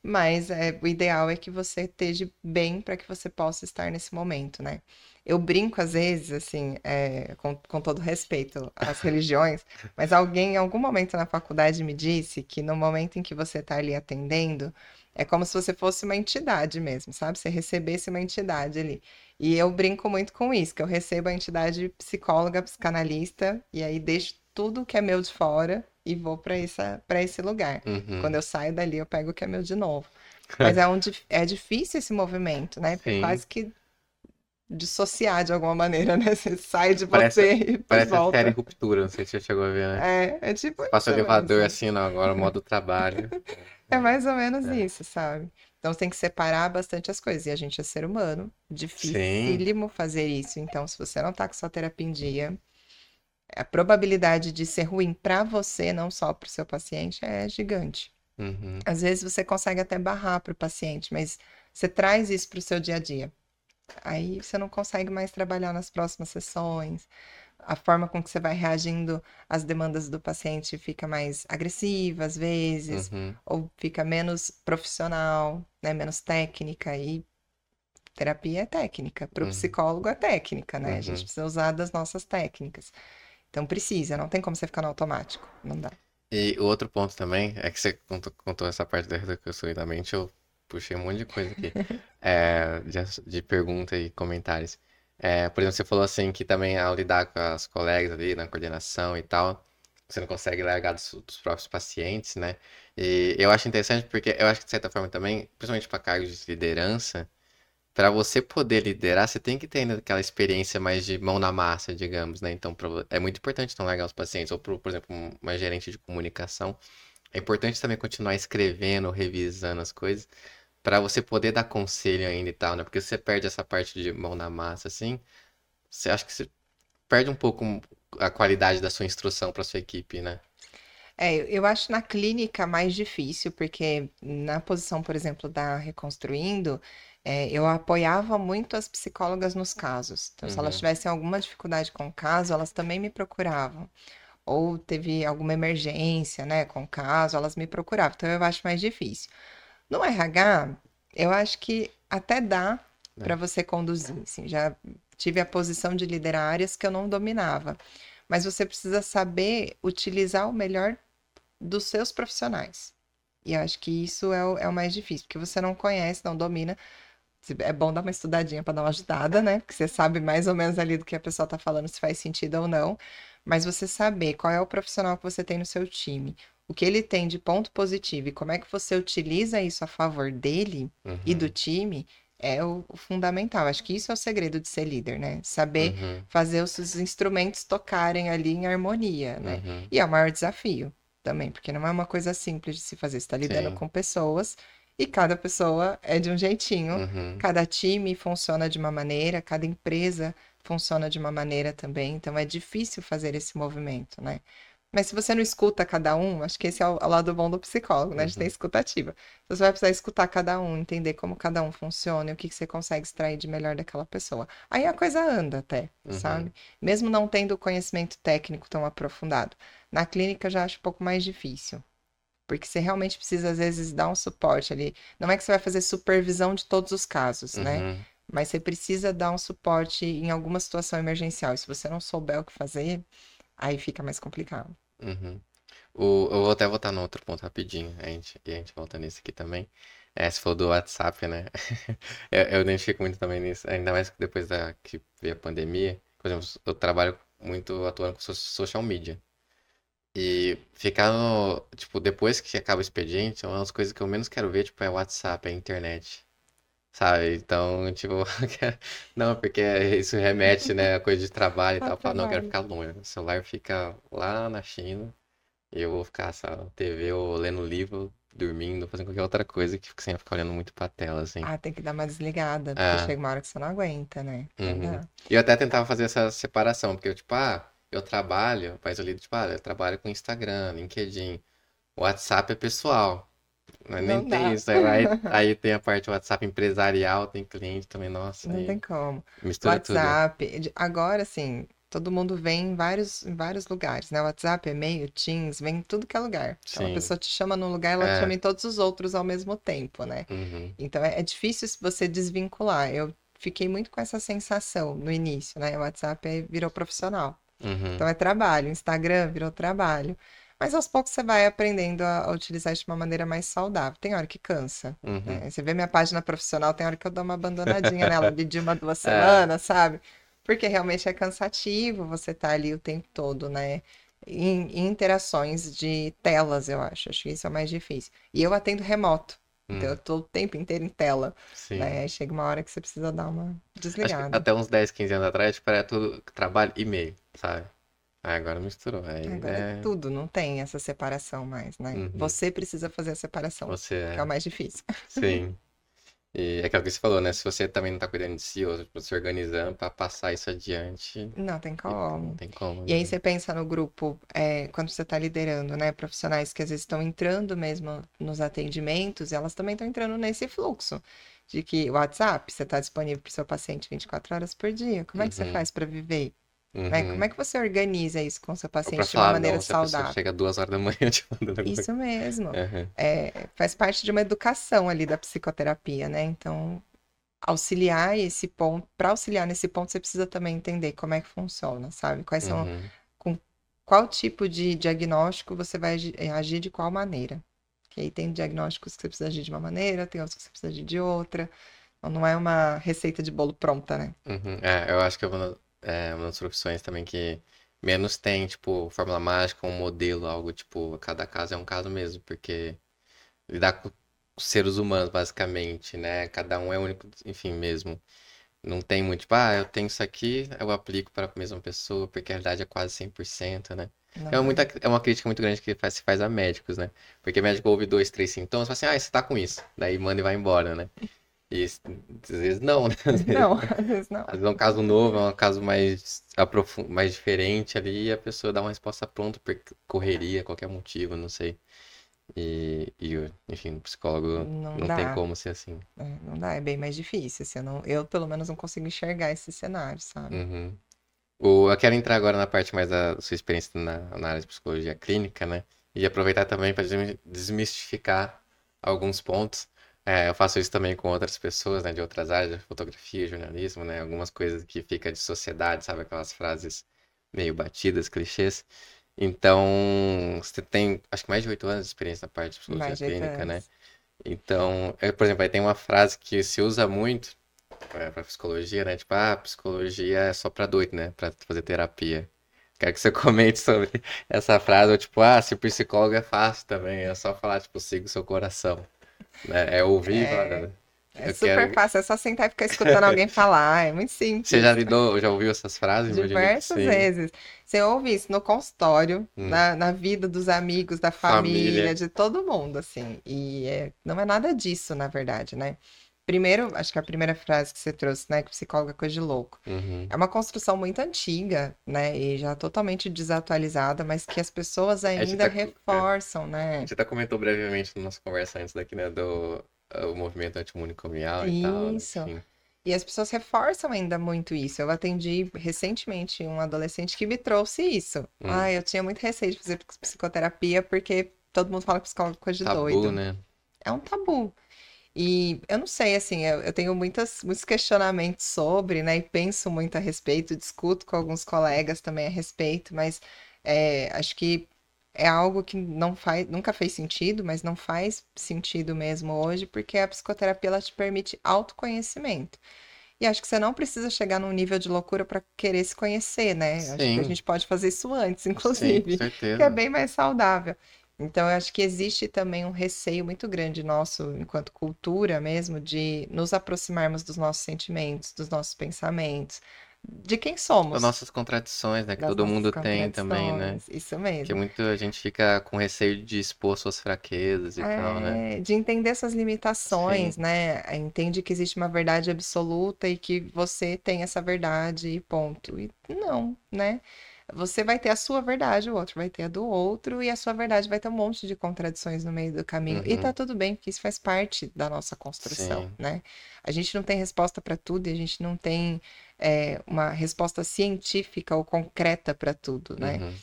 mas é, o ideal é que você esteja bem para que você possa estar nesse momento, né? Eu brinco às vezes, assim, é, com, com todo respeito às religiões, mas alguém em algum momento na faculdade me disse que no momento em que você está ali atendendo, é como se você fosse uma entidade mesmo, sabe? Você recebesse uma entidade ali. E eu brinco muito com isso, que eu recebo a entidade psicóloga, psicanalista, e aí deixo tudo que é meu de fora e vou para esse lugar. Quando uhum, eu saio dali, eu pego o que é meu de novo. Mas é, um, é difícil esse movimento, né? Porque sim. quase que dissociar de alguma maneira, né? Você sai de Parece, você e parece a série volta. Ruptura, não sei se você chegou a ver, né? É, é tipo Passa o isso elevador assim, não, agora modo trabalho. É mais ou menos É. isso, sabe? Então tem que separar bastante as coisas. E a gente é ser humano, Sim, dificílimo fazer isso. Então, se você não tá com sua terapia em dia, a probabilidade de ser ruim pra você, não só pro seu paciente, é gigante. uhum, Às vezes você consegue até barrar pro paciente, mas você traz isso pro seu dia a dia. Aí você não consegue mais trabalhar nas próximas sessões. A forma com que você vai reagindo às demandas do paciente fica mais agressiva às vezes, uhum, ou fica menos profissional, né? Menos técnica. E terapia é técnica, para o uhum, psicólogo é técnica, né? A gente uhum. precisa usar das nossas técnicas. Então precisa, não tem como você ficar no automático. Não dá. E o outro ponto também é que você contou, contou essa parte da reconstrução da mente, eu puxei um monte de coisa aqui, é, de, de pergunta e comentários. É, por exemplo, você falou assim que também ao lidar com as colegas ali na coordenação e tal, você não consegue largar dos, dos próprios pacientes, né? E eu acho interessante porque eu acho que de certa forma também, principalmente para cargos de liderança, para você poder liderar, você tem que ter ainda aquela experiência mais de mão na massa, digamos, né? Então, é muito importante não largar os pacientes. Ou, por, por exemplo, um- uma gerente de comunicação, é importante também continuar escrevendo, revisando as coisas, para você poder dar conselho ainda e tal, né? Porque você perde essa parte de mão na massa, assim, você acha que você perde um pouco a qualidade da sua instrução para sua equipe, né? É, eu acho na clínica mais difícil, porque na posição, por exemplo, da Reconstruindo, é, eu apoiava muito as psicólogas nos casos. Então, se elas Uhum, tivessem alguma dificuldade com o caso, elas também me procuravam. Ou teve alguma emergência, né, com o caso, elas me procuravam. Então, eu acho mais difícil. No RH, eu acho que até dá para né? você conduzir, assim, já tive a posição de liderar áreas que eu não dominava, mas você precisa saber utilizar o melhor dos seus profissionais. E eu acho que isso é o, é o mais difícil, porque você não conhece, não domina. É bom dar uma estudadinha para dar uma ajudada, né? Porque você sabe mais ou menos ali do que a pessoa está falando, se faz sentido ou não. Mas você saber qual é o profissional que você tem no seu time, o que ele tem de ponto positivo e como é que você utiliza isso a favor dele e do Uhum, time é o, o fundamental. Acho que isso é o segredo de ser líder, né? Saber uhum, fazer os seus instrumentos tocarem ali em harmonia, né? uhum, E é o maior desafio também, porque não é uma coisa simples de se fazer. Você está lidando sim, com pessoas e cada pessoa é de um jeitinho, uhum, cada time funciona de uma maneira, cada empresa funciona de uma maneira também, então é difícil fazer esse movimento, né? Mas se você não escuta cada um, acho que esse é o, é lado bom do psicólogo, né? A gente tem uhum, escutativa. Então, você vai precisar escutar cada um, entender como cada um funciona e o que que você consegue extrair de melhor daquela pessoa. Aí a coisa anda até, uhum, sabe? Mesmo não tendo conhecimento técnico tão aprofundado. Na clínica eu já acho um pouco mais difícil. Porque você realmente precisa, às vezes, dar um suporte ali. Não é que você vai fazer supervisão de todos os casos, né? uhum, mas você precisa dar um suporte em alguma situação emergencial. E se você não souber o que fazer, aí fica mais complicado. Uhum. O, eu vou até voltar no outro ponto rapidinho, a gente, e a gente volta nesse aqui também. É, se for do WhatsApp, né? eu, eu identifico muito também nisso, ainda mais depois da que veio a pandemia. Por exemplo, eu trabalho muito atuando com social media. E ficar no. Tipo, depois que acaba o expediente, uma das coisas que eu menos quero ver, tipo, é WhatsApp, é internet. Sabe? Então, tipo, não, porque isso remete, né, a coisa de trabalho e tal. Falo, não, eu quero ficar longe. O celular fica lá na China e eu vou ficar, sabe, TV ou lendo livro, dormindo, fazendo qualquer outra coisa que sem ficar olhando muito pra tela, assim. Ah, tem que dar uma desligada, porque É. chega uma hora que você não aguenta, né? Não Uhum. E eu até tentava fazer essa separação, porque eu, tipo, ah, eu trabalho, mas eu lido, tipo, ah, eu trabalho com Instagram, LinkedIn. WhatsApp é pessoal. Mas nem Não tem isso. Aí, aí, tem a parte WhatsApp empresarial, tem cliente também, nossa, Não aí tem como. mistura tudo. WhatsApp, de- agora sim, todo mundo vem em vários, em vários lugares, né? WhatsApp, e-mail, Teams, vem em tudo que é lugar. Então a pessoa te chama num lugar, ela te É. chama em todos os outros ao mesmo tempo, né? Uhum, Então é, é difícil você desvincular. Eu fiquei muito com essa sensação no início, né? O WhatsApp virou profissional. uhum, Então é trabalho, Instagram virou trabalho. Mas aos poucos você vai aprendendo a, a utilizar de uma maneira mais saudável. Tem hora que cansa. uhum. né? Você vê minha página profissional, tem hora que eu dou uma abandonadinha nela, de uma, duas É. semanas, sabe? Porque realmente é cansativo você estar ali o tempo todo, né? Em, em interações de telas, eu acho. Acho que isso é o mais difícil. E eu atendo remoto. Então eu Hum, tô o tempo inteiro em tela, sim. né? Aí chega uma hora que você precisa dar uma desligada. até uns 10, 15 anos atrás, tipo, era tudo trabalho e e-mail, sabe? Aí agora misturou. Aí Agora é é tudo, não tem essa separação mais, né? Uhum. Você precisa fazer a separação, você que é o mais difícil. Sim. E é aquilo que você falou, né? Se você também não tá cuidando de si, ou tipo, se organizando pra passar isso adiante, Não tem não como. tem como, E aí né? você pensa no grupo, é, quando você está liderando, né? Profissionais que às vezes estão entrando mesmo nos atendimentos, elas também estão entrando nesse fluxo de que o WhatsApp, você está disponível para o seu paciente 24 horas por dia. Como é que você Uhum, faz para viver? Né? Como uhum. é que você organiza isso com o seu paciente de uma falar maneira não, saudável? chega duas horas da manhã te mandando Isso mesmo. Aham. É, faz parte de uma educação ali da psicoterapia, né? Então, auxiliar esse ponto, para auxiliar nesse ponto, você precisa também entender como é que funciona, sabe? Quais são, Uhum. com qual tipo de diagnóstico você vai eh, agir de qual maneira. Que aí tem diagnósticos que você precisa agir de uma maneira, tem outros que você precisa agir de outra. Então, não é uma receita de bolo pronta, né? Uhum. É, eu acho que é uma, é uma das profissões também que menos tem, tipo, fórmula mágica, um modelo, algo tipo, cada caso é um caso mesmo, porque lidar com seres humanos, basicamente, né? Cada um é único, enfim, mesmo. Não tem muito, tipo, ah, eu tenho isso aqui, eu aplico para a mesma pessoa, porque a realidade é quase 100%, né? Não É, é? muita, é uma crítica muito grande que faz- se faz a médicos, né? Porque médico ouve dois, três sintomas, fala assim, ah, você tá com isso. Daí manda e vai embora, né? E às vezes não, né? Às vezes, Não, às vezes não. às vezes é um caso novo, é um caso mais, aprofun... mais diferente ali, e a pessoa dá uma resposta pronta por correria, qualquer motivo, não sei. E, e enfim, o psicólogo Não não tem como ser assim. É, não dá, é bem mais difícil. Assim, eu, não, eu, pelo menos, não consigo enxergar esse cenário, sabe? Uhum. O, eu quero entrar agora na parte mais da sua experiência na, na área de psicologia clínica, né? E aproveitar também para desmistificar alguns pontos. É, eu faço isso também com outras pessoas, né, de outras áreas, fotografia, jornalismo, né? Algumas coisas que fica de sociedade, sabe? Aquelas frases meio batidas, clichês. Então, você tem, acho que mais de oito anos de experiência na parte de psicologia Mais clínica, né? Então, é, por exemplo, aí tem uma frase que se usa muito para psicologia, né? Tipo, ah, psicologia é só pra doido, né? Pra fazer terapia. Quero que você comente sobre essa frase, ou tipo, ah, se psicólogo é fácil também, é só falar, tipo, siga o seu coração, né? É ouvir, É, né? é Eu super quero... fácil, é só sentar e ficar escutando alguém falar, é muito Você simples. já lidou, já ouviu essas frases? Diversas vezes. Você ouve isso no consultório, Hum. na, na vida dos amigos, da família, Família. de todo mundo, assim. E é, não é nada disso, na verdade, né? Primeiro, acho que a primeira frase que você trouxe, né, que psicólogo é coisa de louco. Uhum, É uma construção muito antiga, né, e já totalmente desatualizada, mas que as pessoas gente ainda tá, é, reforçam, a né? gente até comentou brevemente na nossa conversa antes daqui, né, do uh, o movimento antimonicomial e tal, né? Isso. E as pessoas reforçam ainda muito isso. Eu atendi recentemente um adolescente que me trouxe isso. Hum. Ah, eu tinha muito receio de fazer psicoterapia porque todo mundo fala que psicólogo é coisa de Tabu, doido. né? É um tabu. E eu não sei, assim, eu, eu tenho muitas, muitos questionamentos sobre, né? E penso muito a respeito, discuto com alguns colegas também a respeito, mas é, acho que é algo que não faz, nunca fez sentido, mas não faz sentido mesmo hoje, porque a psicoterapia ela te permite autoconhecimento. E acho que você não precisa chegar num nível de loucura para querer se conhecer, né? Acho que a Sim, gente pode fazer isso antes, sim, com inclusive, que é certeza. bem mais saudável. Então, eu acho que existe também um receio muito grande nosso, enquanto cultura mesmo, de nos aproximarmos dos nossos sentimentos, dos nossos pensamentos, de quem Das somos, nossas contradições, né? Que das todo mundo tem também, né? isso Que mesmo. muito a gente fica com receio de expor suas fraquezas e tal, né? É, de entender suas Sim. limitações, né? Entende que existe uma verdade absoluta e que você tem essa verdade e ponto. E não, né? Você vai ter a sua verdade, o outro vai ter a do outro, e a sua verdade vai ter um monte de contradições no meio do caminho. E tá Uhum. tudo bem, porque isso faz parte da nossa construção, Sim. né? A gente não tem resposta para tudo e a gente não tem, é, uma resposta científica ou concreta para tudo, né? Uhum.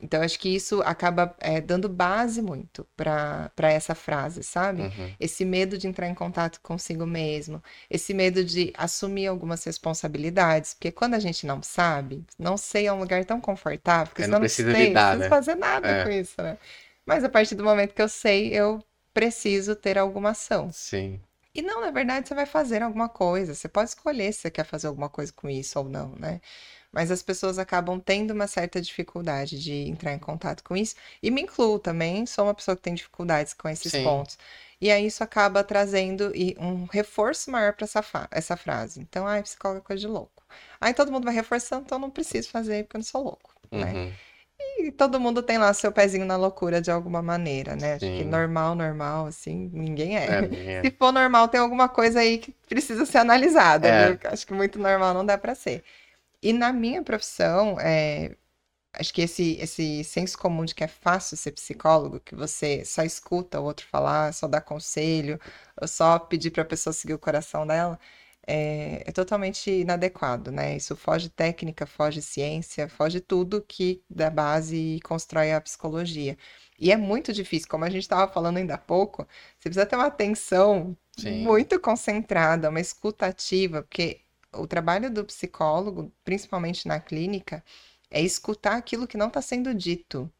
Então, acho que isso acaba, é, dando base muito para essa frase, sabe? Uhum. Esse medo de entrar em contato consigo mesmo, esse medo de assumir algumas responsabilidades, porque quando a gente não sabe, não sei é um lugar tão confortável, porque Aí se não não precisa sei, não lidar, preciso né? fazer nada com É, isso, né? Mas a partir do momento que eu sei, eu preciso ter alguma ação. sim. E não, na verdade, você vai fazer alguma coisa. Você pode escolher se você quer fazer alguma coisa com isso ou não, né? Mas as pessoas acabam tendo uma certa dificuldade de entrar em contato com isso. E me incluo também, sou uma pessoa que tem dificuldades com esses Sim. pontos. E aí isso acaba trazendo um reforço maior para essa, essa frase. Então, ai, psicólogo é coisa de louco. Aí todo mundo vai reforçando, então eu não preciso fazer porque eu não sou louco, né? Uhum. E todo mundo tem lá seu pezinho na loucura de alguma maneira, né? Acho que Sim. normal, normal, assim, ninguém é. É, ninguém Se é. for normal, tem alguma coisa aí que precisa ser analisada? É, eu Acho que muito normal não dá pra ser. E na minha profissão, é, acho que esse, esse senso comum de que é fácil ser psicólogo, que você só escuta o outro falar, só dá conselho, ou só pedir pra pessoa seguir o coração dela, é, é totalmente inadequado, né? Isso foge técnica, foge ciência, foge tudo que da base e constrói a psicologia. E é muito difícil, como a gente estava falando ainda há pouco, você precisa ter uma atenção sim. muito concentrada, uma escuta ativa, porque o trabalho do psicólogo, principalmente na clínica, é escutar aquilo que não está sendo dito.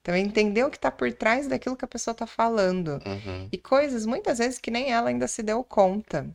Então, é entender o que está por trás daquilo que a pessoa está falando. Uhum. E coisas muitas vezes que nem ela ainda se deu conta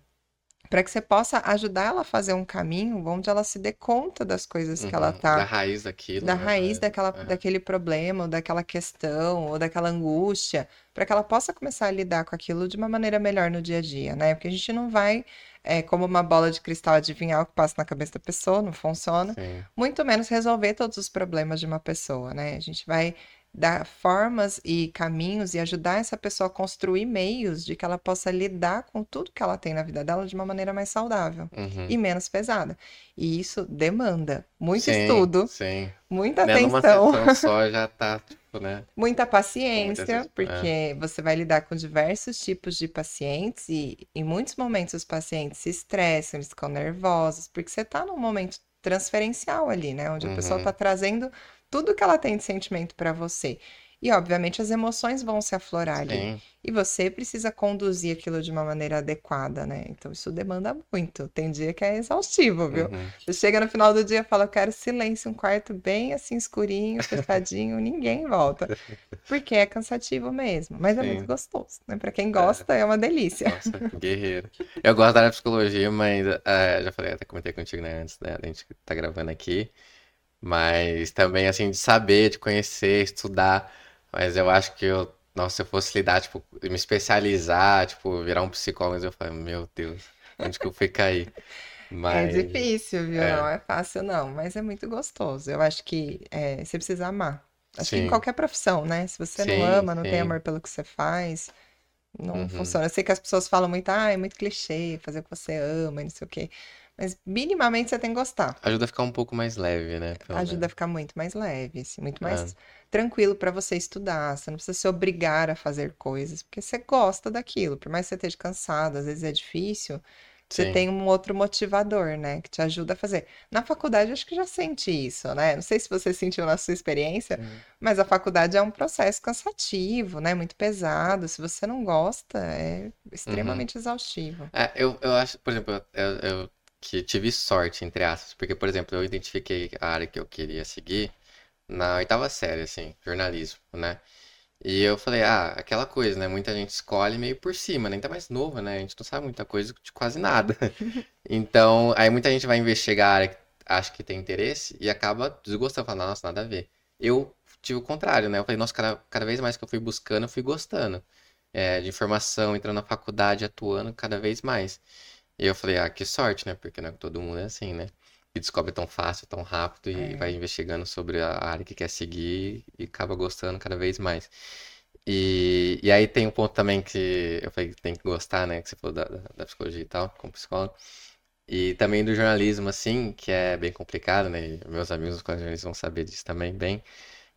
para que você possa ajudar ela a fazer um caminho onde ela se dê conta das coisas que ela Uhum. Da raiz daquilo, da né? raiz daquela, É, é. daquele problema, ou daquela questão, ou daquela angústia, para que ela possa começar a lidar com aquilo de uma maneira melhor no dia a dia, né? Porque a gente não vai, é, como uma bola de cristal, adivinhar o que passa na cabeça da pessoa, não funciona, Sim. muito menos resolver todos os problemas de uma pessoa, né? A gente vai dar formas e caminhos e ajudar essa pessoa a construir meios de que ela possa lidar com tudo que ela tem na vida dela de uma maneira mais saudável e Uhum. menos pesada. E isso demanda muito Sim, estudo, sim. muita Né? Numa atenção, sessão só já tá, tipo, né? muita paciência, vezes. É. porque você vai lidar com diversos tipos de pacientes e em muitos momentos os pacientes se estressam, eles ficam nervosos, porque você está num momento transferencial ali, né? Onde a pessoa está Uhum. trazendo tudo que ela tem de sentimento para você. E, obviamente, as emoções vão se aflorar ali. Sim. E você precisa conduzir aquilo de uma maneira adequada, né? Então, isso demanda muito. Tem dia que é exaustivo, viu? Uhum. Você chega no final do dia e fala, eu quero silêncio, um quarto bem assim escurinho, fechadinho, ninguém volta. Porque é cansativo mesmo, mas é muito Sim. gostoso, né? Pra quem É. gosta, é uma delícia. Nossa, guerreiro. Eu gosto da psicologia, mas é, já falei, até comentei contigo, né, antes, né, da gente tá gravando aqui. Mas também, assim, de saber, de conhecer, estudar. Mas eu acho que eu, nossa, se eu fosse lidar, tipo, me especializar, tipo, virar um psicólogo, eu falo, meu Deus, onde que eu fui cair? É Mas, difícil, viu? Não é, é fácil, não, mas é muito gostoso. Eu acho que é, você precisa amar. Acho que em sim, qualquer profissão, né? Se você não sim, ama, não tem sim. amor pelo que você faz, não Uhum. funciona. Eu sei que as pessoas falam muito, ah, é muito clichê fazer o que você ama e não sei o quê. Mas minimamente você tem que gostar. Ajuda a ficar um pouco mais leve, né, ajuda a menos. ficar muito mais leve, assim, muito É, mais tranquilo para você estudar. Você não precisa se obrigar a fazer coisas, porque você gosta daquilo. Por mais que você esteja cansado, às vezes é difícil, você Sim. tem um outro motivador, né, que te ajuda a fazer. Na faculdade, acho que já senti isso, né? Não sei se você sentiu na sua experiência, Uhum. mas a faculdade é um processo cansativo, né? Muito pesado. Se você não gosta, é Uhum. extremamente exaustivo. É, eu, eu acho, por exemplo, eu, eu que tive sorte, entre aspas, porque, por exemplo, eu identifiquei a área que eu queria seguir na oitava série, assim, jornalismo, né? E eu falei, ah, aquela coisa, né? Muita gente escolhe meio por cima, né? Ainda mais novo, né? A gente não sabe muita coisa de quase nada. Então, aí muita gente vai investigar a área que acha que tem interesse e acaba desgostando, falando, nossa, nada a ver. Eu tive o contrário, né? Eu falei, nossa, cada, cada vez mais que eu fui buscando, eu fui gostando. É, de informação, entrando na faculdade, atuando cada vez mais. E eu falei, ah, que sorte, né? Porque não é todo mundo é assim, né? E descobre tão fácil, tão rápido e É. vai investigando sobre a área que quer seguir e acaba gostando cada vez mais. E, e aí tem um ponto também que eu falei que tem que gostar, né? Que você falou da, da, psicologia e tal, como psicólogo. E também do jornalismo, assim, que é bem complicado, né? E meus amigos com jornalistas vão saber disso também bem.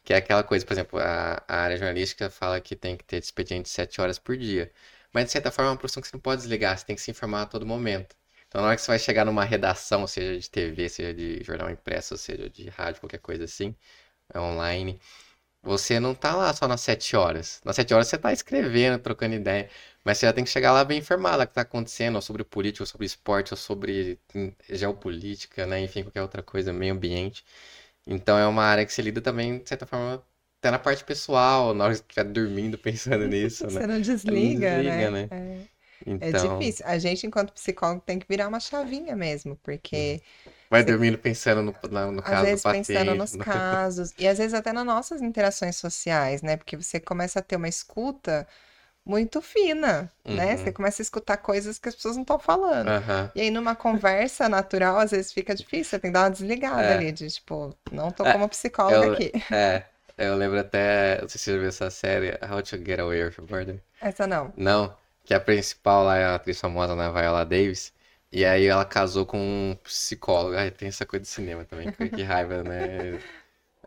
Que é aquela coisa, por exemplo, a, a área jornalística fala que tem que ter expediente sete horas por dia. Mas, de certa forma, é uma profissão que você não pode desligar, você tem que se informar a todo momento. Então, na hora que você vai chegar numa redação, seja de TV, seja de jornal impresso, seja de rádio, qualquer coisa assim, é online, você não tá lá só nas sete horas. Nas sete horas você tá escrevendo, trocando ideia. Mas você já tem que chegar lá bem informado o que tá acontecendo, ou sobre política, ou sobre esporte, ou sobre hum, geopolítica, né? Enfim, qualquer outra coisa, meio ambiente. Então é uma área que você lida também, de certa forma, até na parte pessoal, na hora que estiver dormindo pensando nisso, né? Você não desliga, desliga, né? né? É. É Então, difícil. A gente, enquanto psicólogo, tem que virar uma chavinha mesmo, porque vai você, dormindo pensando no, no às caso do vezes, pensando nos paciente. no- casos, e às vezes até nas nossas interações sociais, né? Porque você começa a ter uma escuta muito fina, né? Você Uhum. começa a escutar coisas que as pessoas não estão falando. Aham. E aí, numa conversa natural, às vezes fica difícil, você tem que dar uma desligada É. ali, de tipo, não tô É, como psicóloga eu, aqui. é, eu lembro até, não sei se você já viu essa série, How to Get Away with Murder. Essa não. Não, que a principal lá é a atriz famosa, né, Viola Davis. E aí ela casou com um psicólogo. Ai, tem essa coisa de cinema também, que, que raiva, né?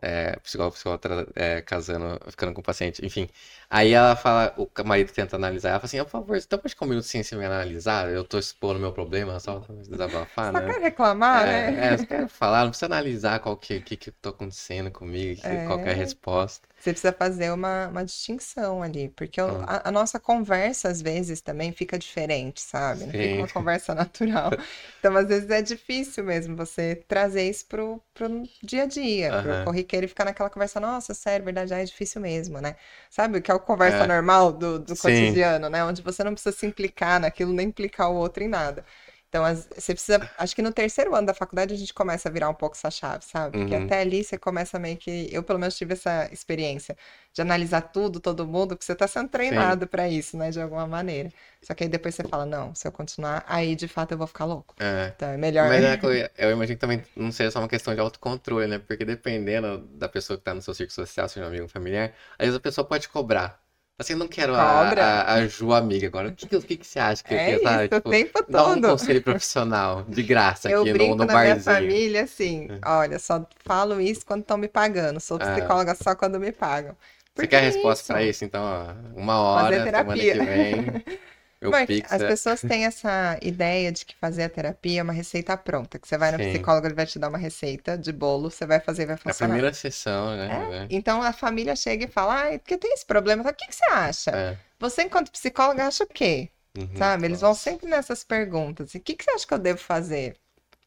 É, psicólogo, psicólogo tra- é, casando, ficando com o paciente, enfim. Aí ela fala, o marido tenta analisar, ela fala assim, por favor, você pode ficar um minuto sem você me analisar? Eu tô expondo meu problema, só desabafar, Só né? quer reclamar, né? É, é, você quer falar, não precisa analisar qual que, que, que tá acontecendo comigo, que- qual que é a É. resposta. Você precisa fazer uma, uma distinção ali, porque o- Hum, a, a nossa conversa, às vezes, também fica diferente, sabe? Não fica uma conversa natural. Então, às vezes, é difícil mesmo você trazer isso pro, pro dia a dia, pro Aham. corriqueiro e ficar naquela conversa, nossa, sério, verdade, ah, é difícil mesmo, né? Sabe? Que é a conversa É, normal do, do cotidiano, né? Onde você não precisa se implicar naquilo, nem implicar o outro em nada. Então, as- você precisa. Acho que no terceiro ano da faculdade a gente começa a virar um pouco essa chave, sabe? Porque Uhum. até ali você começa meio que. Eu, pelo menos, tive essa experiência de analisar tudo, todo mundo, porque você está sendo treinado para isso, né? De alguma maneira. Só que aí depois você fala: não, se eu continuar, aí de fato eu vou ficar louco. É. Então é melhor. Mas é, eu imagino que também não seja só uma questão de autocontrole, né? Porque dependendo da pessoa que tá no seu círculo social, seja um amigo, familiar, às vezes a pessoa pode cobrar. Assim, eu não quero a, a, a Ju amiga agora. O que, que, o que que você acha que eu É quero, isso, o Tipo, tempo dá um todo. conselho profissional, de graça, Eu aqui no, no na minha barzinho. família assim: olha, só falo isso quando estão me pagando. Sou Ah, psicóloga só quando me pagam. você quer a é resposta pra isso. Então, ó, uma Fazer hora, semana que terapia. vem, Pix as é... pessoas têm essa ideia de que fazer a terapia é uma receita pronta, que você vai no Sim. psicólogo, ele vai te dar uma receita de bolo, você vai fazer e vai A funcionar. primeira sessão, É, né? então a família chega e fala, ah, porque tem esse problema, o que que você acha? É. Você, enquanto psicóloga, acha o quê? Uhum. Sabe? Eles vão sempre nessas perguntas. E o que que você acha que eu devo fazer?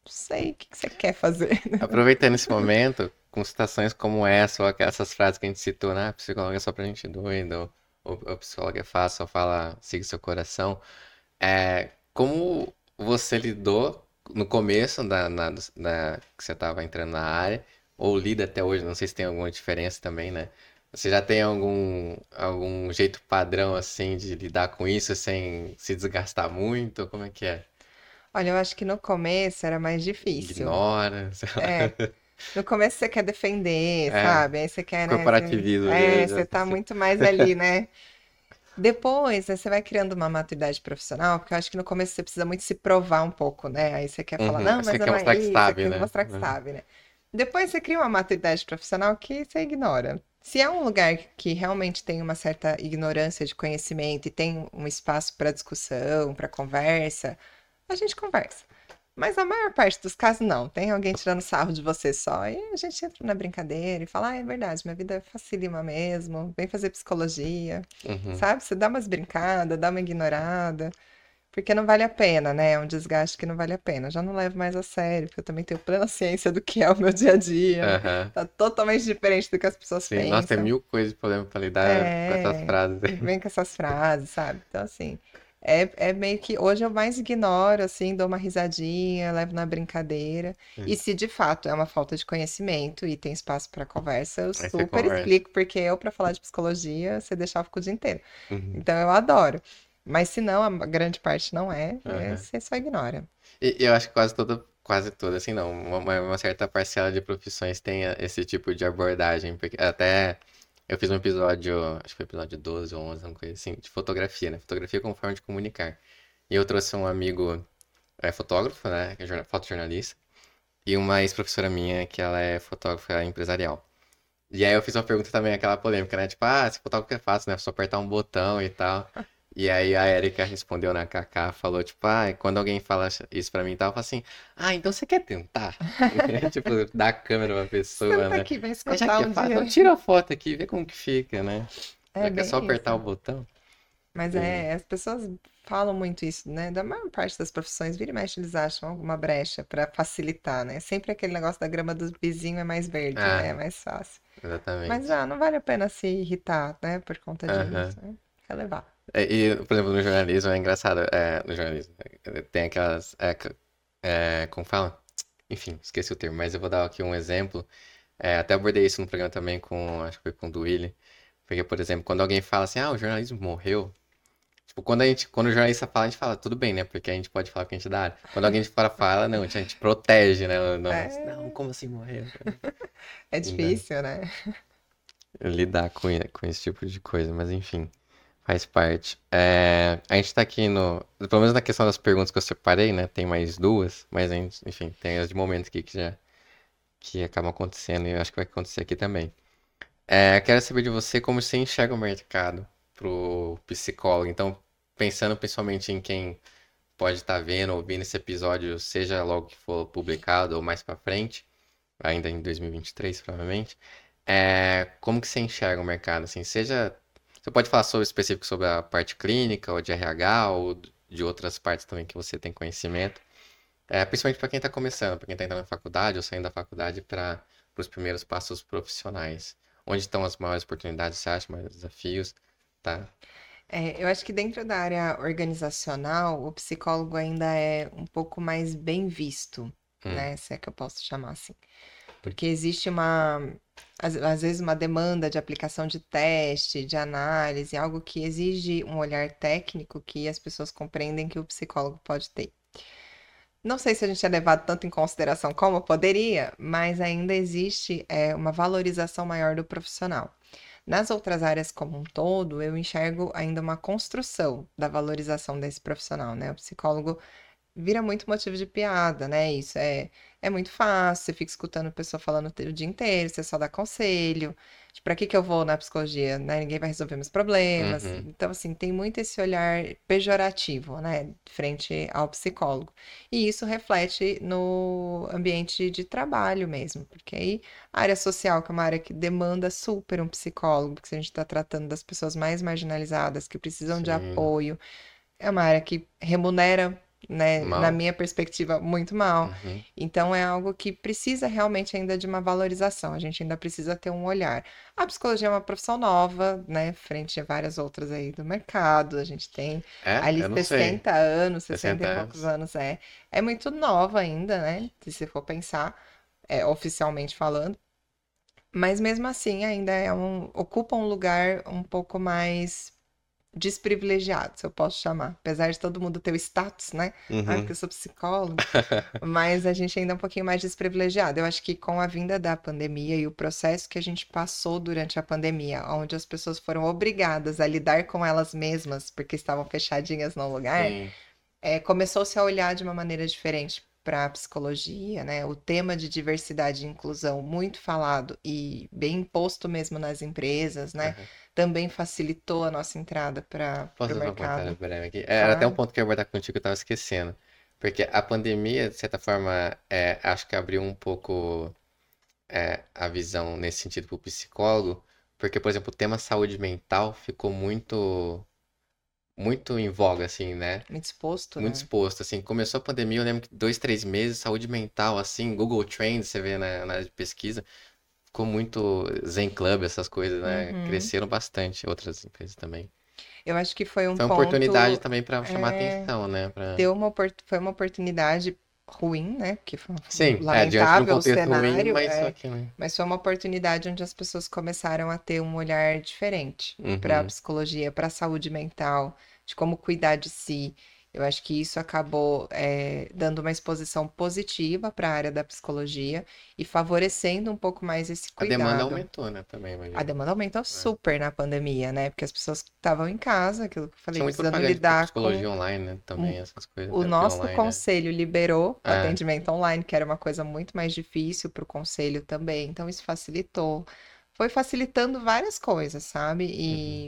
Não sei, o que que você quer fazer? Aproveitando esse momento, com citações como essa, ou aquelas- essas frases que a gente citou, né? Ah, psicólogo é só pra gente doido, ou, ou psicólogo é fácil, só fala, siga seu coração. É, como você lidou no começo da, na- da- que você estava entrando na área, ou lida até hoje, não sei se tem alguma diferença também, né? Você já tem algum, algum jeito padrão, assim, de lidar com isso sem se desgastar muito? Como é que é? Olha, eu acho que no começo era mais difícil. Ignora? sei lá. É, no começo você quer defender, É, sabe? Aí você quer, né? Você, corporativismo, é, né? Você tá muito mais ali, né? Depois, né, você vai criando uma maturidade profissional, porque eu acho que no começo você precisa muito se provar um pouco, né? Aí você quer falar, Uhum. não, Você mas quer não é mostrar que isso, sabe, quer né? mostrar que Uhum. sabe, né? Depois você cria uma maturidade profissional que você ignora. Se é um lugar que realmente tem uma certa ignorância de conhecimento e tem um espaço para discussão, para conversa, a gente conversa. Mas a maior parte dos casos, não. Tem alguém tirando sarro de você só. E a gente entra na brincadeira e fala: ah, é verdade, minha vida é facílima mesmo. Vem fazer psicologia. Uhum. Sabe? Você dá umas brincadas, dá uma ignorada. Porque não vale a pena, né? É um desgaste que não vale a pena. Eu já não levo mais a sério, porque eu também tenho plena ciência do que é o meu dia a dia. Aham. Tá totalmente diferente do que as pessoas Sim, nossa, tem pensam. mil coisas de problema pra lidar com essas É, frases. vem com essas frases, sabe? Então, assim, é, é meio que hoje eu mais ignoro, assim, dou uma risadinha, levo na brincadeira. E se de fato é uma falta de conhecimento e tem espaço para conversa, eu Aí super conversa. explico, porque eu, para falar de psicologia, você deixava ficar o dia inteiro. Uhum. Então, eu adoro. Mas se não, a grande parte não é, é, Aham. você só ignora. E eu acho que quase toda, quase toda, assim, não, uma, uma- certa parcela de profissões tem a- esse tipo de abordagem, porque até eu fiz um episódio, acho que foi episódio 12 ou 11, uma coisa assim, de fotografia, né? Fotografia como forma de comunicar. E eu trouxe um amigo é, fotógrafo, né, que é jorna- fotojornalista, e uma ex-professora minha que ela é fotógrafa empresarial. E aí eu fiz uma pergunta também, aquela polêmica, né? Tipo, ah, esse fotógrafo é fácil, né? Só apertar um botão e tal. E aí a Erika respondeu na KK, falou, tipo, ah, quando alguém fala isso pra mim e tal, eu falo assim, ah, então você quer tentar? Tipo, dar a câmera pra pessoa, Senta né? aqui, Mas já escutar que um dia. então tira a foto aqui, vê como que fica, né? É que é só apertar o isso. botão. Mas é, as pessoas falam muito isso, né? Da maior parte das profissões, vira e mexe, eles acham alguma brecha para facilitar, né? Sempre aquele negócio da grama do vizinho é mais verde, né? É Ah, mais fácil. Mas exatamente. ah, não vale a pena se irritar, né? Por conta disso. né? Relevar. É, E, por exemplo, no jornalismo é engraçado, é, no jornalismo, é, tem aquelas, é, é, como fala? Enfim, esqueci o termo, mas eu vou dar aqui um exemplo. É, até abordei isso no programa também com, acho que foi com o Duílio. Porque, por exemplo, quando alguém fala assim, ah, o jornalismo morreu. Tipo, quando a gente, quando o jornalista fala, a gente fala, tudo bem, né? Porque a gente pode falar o que a gente dá. Quando alguém de fora fala, não, a gente protege, né? Não, não, É, como assim morreu? é difícil, né? Lidar com, com esse tipo de coisa, mas enfim, faz parte. É, a gente tá aqui no. Pelo menos na questão das perguntas que eu separei, né? Tem mais duas, mas a gente, enfim, tem as de momento aqui que já que acabam acontecendo e eu acho que vai acontecer aqui também. É, quero saber de você como você enxerga o mercado pro psicólogo. Então, pensando principalmente em quem pode estar vendo, ouvindo esse episódio, seja logo que for publicado ou mais pra frente, ainda em 2023, provavelmente. É, como que você enxerga o mercado, assim, seja, você pode falar sobre específico sobre a parte clínica ou de RH ou de outras partes também que você tem conhecimento, é, principalmente para quem está começando, para quem está entrando na faculdade ou saindo da faculdade para os primeiros passos profissionais. Onde estão as maiores oportunidades, você acha, maiores desafios, tá? É, eu acho que dentro da área organizacional, o psicólogo ainda é um pouco mais bem visto, Hum, né? Se é que eu posso chamar assim. Porque existe uma, às, às vezes, uma demanda de aplicação de teste, de análise, algo que exige um olhar técnico que as pessoas compreendem que o psicólogo pode ter. Não sei se a gente é levado tanto em consideração como poderia, mas ainda existe, é, uma valorização maior do profissional. Nas outras áreas como um todo, eu enxergo ainda uma construção da valorização desse profissional, né? O psicólogo vira muito motivo de piada, né? Isso é, é muito fácil, você fica escutando a pessoa falando o dia inteiro, você só dá conselho. Tipo, pra que que eu vou na psicologia, né? Ninguém vai resolver meus problemas. Uhum, Então, assim, tem muito esse olhar pejorativo, né? Frente ao psicólogo. E isso reflete no ambiente de trabalho mesmo, porque aí a área social, que é uma área que demanda super um psicólogo, porque a gente está tratando das pessoas mais marginalizadas, que precisam de sim, apoio. É uma área que remunera, né, na minha perspectiva, muito mal. Uhum, Então é algo que precisa realmente ainda de uma valorização. A gente ainda precisa ter um olhar. A psicologia é uma profissão nova, né, frente a várias outras aí do mercado. A gente tem É? ali Eu não sei. 60 anos, 60 60 e poucos anos. anos, é. É muito nova ainda, né, se você for pensar, é, oficialmente falando. Mas mesmo assim ainda é um, ocupa um lugar um pouco mais desprivilegiado, se eu posso chamar. Apesar de todo mundo ter o status, né? Ah, porque Uhum. eu sou psicólogo. Mas a gente ainda é um pouquinho mais desprivilegiado. Eu acho que com a vinda da pandemia e o processo que a gente passou durante a pandemia, onde as pessoas foram obrigadas a lidar com elas mesmas, porque estavam fechadinhas no lugar, é, começou-se a olhar de uma maneira diferente para a psicologia, né? O tema de diversidade e inclusão, muito falado e bem imposto mesmo nas empresas, né? aham. Também facilitou a nossa entrada para o mercado. aqui? É, Era até um ponto que eu ia abordar contigo que eu tava esquecendo. Porque a pandemia, de certa forma, é, acho que abriu um pouco é, a visão nesse sentido para o psicólogo, porque, por exemplo, o tema saúde mental ficou muito muito em voga, assim, né? Muito exposto, Muito né? exposto, assim. Começou a pandemia, eu lembro que dois, três meses, saúde mental, assim, Google Trends, você vê na, pesquisa, ficou muito Zen Club, essas coisas, né? Uhum. Cresceram bastante, outras empresas também. Eu acho que foi um Foi uma ponto, oportunidade também para chamar é, atenção, né? Pra... deu uma, foi uma oportunidade ruim, né? Porque foi Sim, é, lamentável o contexto ruim, cenário, mas é, que, né? mas foi uma oportunidade onde as pessoas começaram a ter um olhar diferente para a Uhum, psicologia, para a saúde mental, de como cuidar de si. Eu acho que isso acabou é, dando uma exposição positiva para a área da psicologia e favorecendo um pouco mais esse A demanda cuidado. aumentou, né, também, A imagino. demanda aumentou É. super na pandemia, né? Porque as pessoas estavam em casa, aquilo que eu falei, Tinha muito precisando lidar com psicologia online, né? Também, essas coisas, o terapia nosso online, né? conselho liberou o É. atendimento online, que era uma coisa muito mais difícil para o conselho também. Então, isso facilitou. Foi facilitando várias coisas, sabe? Uhum.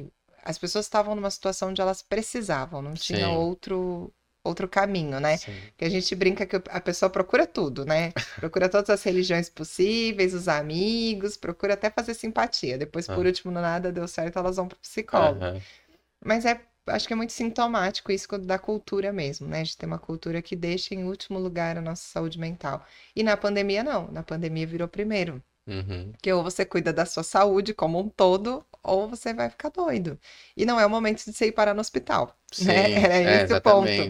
As pessoas estavam numa situação onde elas precisavam, não tinha Sim, outro, outro caminho, né? sim. Que a gente brinca que a pessoa procura tudo, né? Procura todas as religiões possíveis, os amigos, procura até fazer simpatia. Depois, por Ah, último, nada deu certo, elas vão para o psicólogo. Mas é, acho que é muito sintomático isso da cultura mesmo, né? De ter uma cultura que deixa em último lugar a nossa saúde mental. E na pandemia, não. Na pandemia virou primeiro. Uhum. Que ou você cuida da sua saúde como um todo, ou você vai ficar doido. E não é o momento de você ir parar no hospital, né? Sim, Era é, esse o ponto. É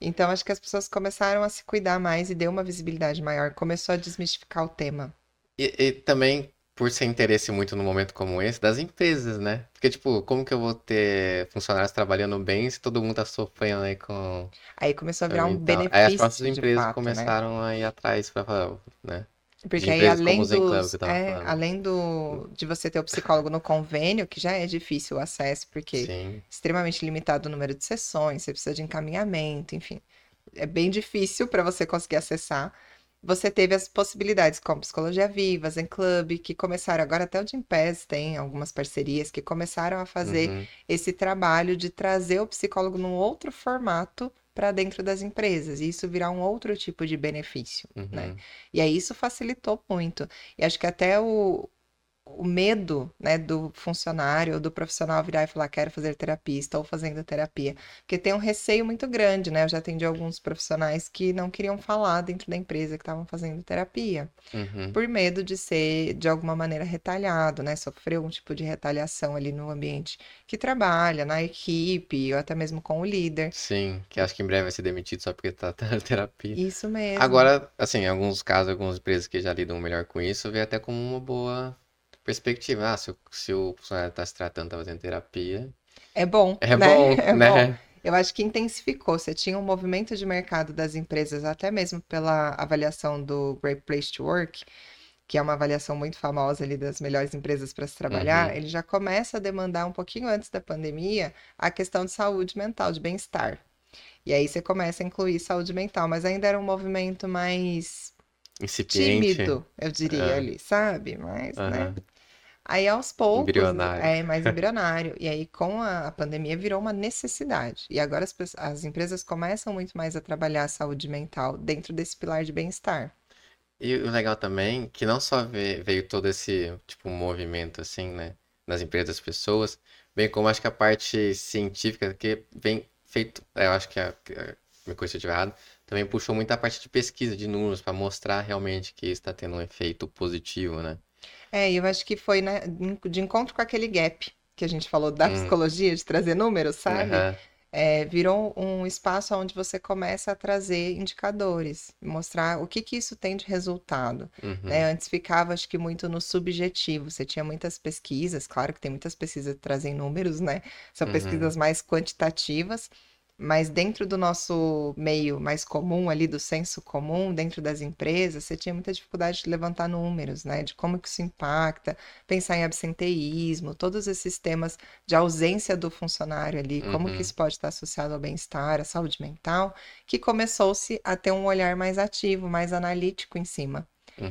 Então, acho que as pessoas começaram a se cuidar mais e deu uma visibilidade maior. Começou a desmistificar o tema. E, e também por ser interesse muito num momento como esse, das empresas, né? Porque, tipo, como que eu vou ter funcionários trabalhando bem se todo mundo tá sofrendo aí com Aí começou a virar um mental? Aí as próprias benefício empresas fato, né? começaram a ir atrás pra falar, né? Porque aí, além dos, é, além do, de você ter o psicólogo no convênio, que já é difícil o acesso, porque é Sim. extremamente limitado o número de sessões, você precisa de encaminhamento, enfim. É bem difícil para você conseguir acessar. Você teve as possibilidades como Psicologia Viva, Zen Club, que começaram, agora até o Gympass tem algumas parcerias que começaram a fazer Uhum. esse trabalho de trazer o psicólogo num outro formato para dentro das empresas, e isso virar um outro tipo de benefício, né? Uhum. E aí isso facilitou muito. E acho que até o, o medo, né, do funcionário ou do profissional virar e falar, quero fazer terapia, estou fazendo terapia. Porque tem um receio muito grande, né? Eu já atendi alguns profissionais que não queriam falar dentro da empresa que estavam fazendo terapia, Uhum. por medo de ser de alguma maneira retalhado, né? Sofrer algum tipo de retaliação ali no ambiente que trabalha, na equipe, ou até mesmo com o líder. Sim, que acho que em breve vai ser demitido só porque tá tendo terapia. Isso mesmo. Agora, assim, em alguns casos, algumas empresas que já lidam melhor com isso, vê até como uma boa perspectiva. Ah, se o, se o funcionário tá se tratando, tá fazendo terapia, É bom, é né? bom, É bom. né? Eu acho que intensificou. Você tinha um movimento de mercado das empresas, até mesmo pela avaliação do Great Place to Work, que é uma avaliação muito famosa ali das melhores empresas para se trabalhar. Uhum. Ele já começa a demandar um pouquinho antes da pandemia a questão de saúde mental, de bem-estar. E aí você começa a incluir saúde mental, mas ainda era um movimento mais Incipiente. tímido, eu diria É. ali, sabe? Mas, né? Aí aos poucos, Embrionário. é mais embrionário. E aí com a, a pandemia virou uma necessidade. E agora as, as empresas começam muito mais a trabalhar a saúde mental dentro desse pilar de bem-estar. E o legal também é que não só ve- veio todo esse, tipo, movimento, assim, né, nas empresas das pessoas, bem como acho que a parte científica que vem feito, é, eu acho que a, que a- me corrija se eu estiver errado, também puxou muito a parte de pesquisa, de números, para mostrar realmente que está tendo um efeito positivo, né? É, e eu acho que foi, né, de encontro com aquele gap que a gente falou da Hum. psicologia, de trazer números, sabe? Aham. É, virou um espaço onde você começa a trazer indicadores, mostrar o que que isso tem de resultado. Uhum. né? Antes ficava, acho que, muito no subjetivo. Você tinha muitas pesquisas, claro que tem muitas pesquisas que trazem números, né? São Uhum. pesquisas mais quantitativas, mas dentro do nosso meio mais comum ali, do senso comum, dentro das empresas, você tinha muita dificuldade de levantar números, né? De como que isso impacta, pensar em absenteísmo, todos esses temas de ausência do funcionário ali, como que Uhum. isso pode estar associado ao bem-estar, à saúde mental, que começou-se a ter um olhar mais ativo, mais analítico em cima.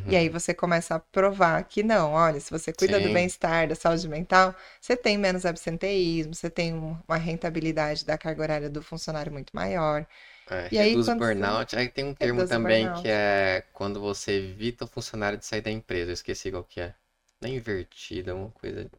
E aí Uhum. você começa a provar que não, olha, se você cuida do Sim. bem-estar, da saúde mental, você tem menos absenteísmo, você tem um- uma rentabilidade da carga horária do funcionário muito maior. É, E aí, reduz você burnout. Aí tem um termo também que burnout. é quando você evita o funcionário de sair da empresa. Eu esqueci qual que é. Não é invertida, é uma coisa.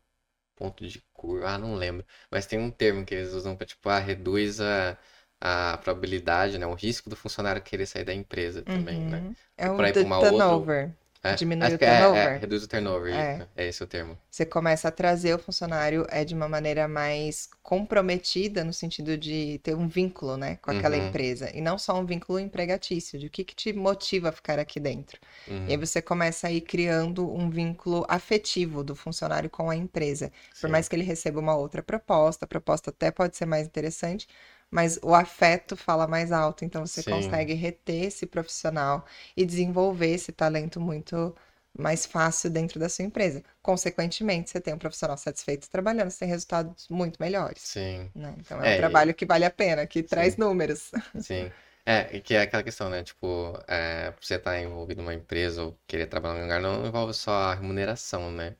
Ponto de curva. Ah, não lembro. Mas tem um termo que eles usam pra, tipo, ah, reduz a, a probabilidade, né? O risco do funcionário querer sair da empresa também, né? Uhum. É E o pra ir pra uma outra. turnover. É, Diminui o que é, é, turnover. reduz o turnover. É. É esse o termo. Você começa a trazer o funcionário é de uma maneira mais comprometida no sentido de ter um vínculo, né, com aquela Uhum, empresa e não só um vínculo empregatício, de o que que te motiva a ficar aqui dentro. E aí uhum, você começa a ir criando um vínculo afetivo do funcionário com a empresa. Por sim, mais que ele receba uma outra proposta, a proposta até pode ser mais interessante, mas o afeto fala mais alto, então você sim, consegue reter esse profissional e desenvolver esse talento muito mais fácil dentro da sua empresa. Consequentemente, você tem um profissional satisfeito trabalhando, você tem resultados muito melhores, sim. né? Então é um É, e- trabalho que vale a pena, que traz sim. números. Sim. É, e que é aquela questão, né? Tipo, é, você estar envolvido numa empresa ou querer trabalhar num lugar, não envolve só a remuneração, né?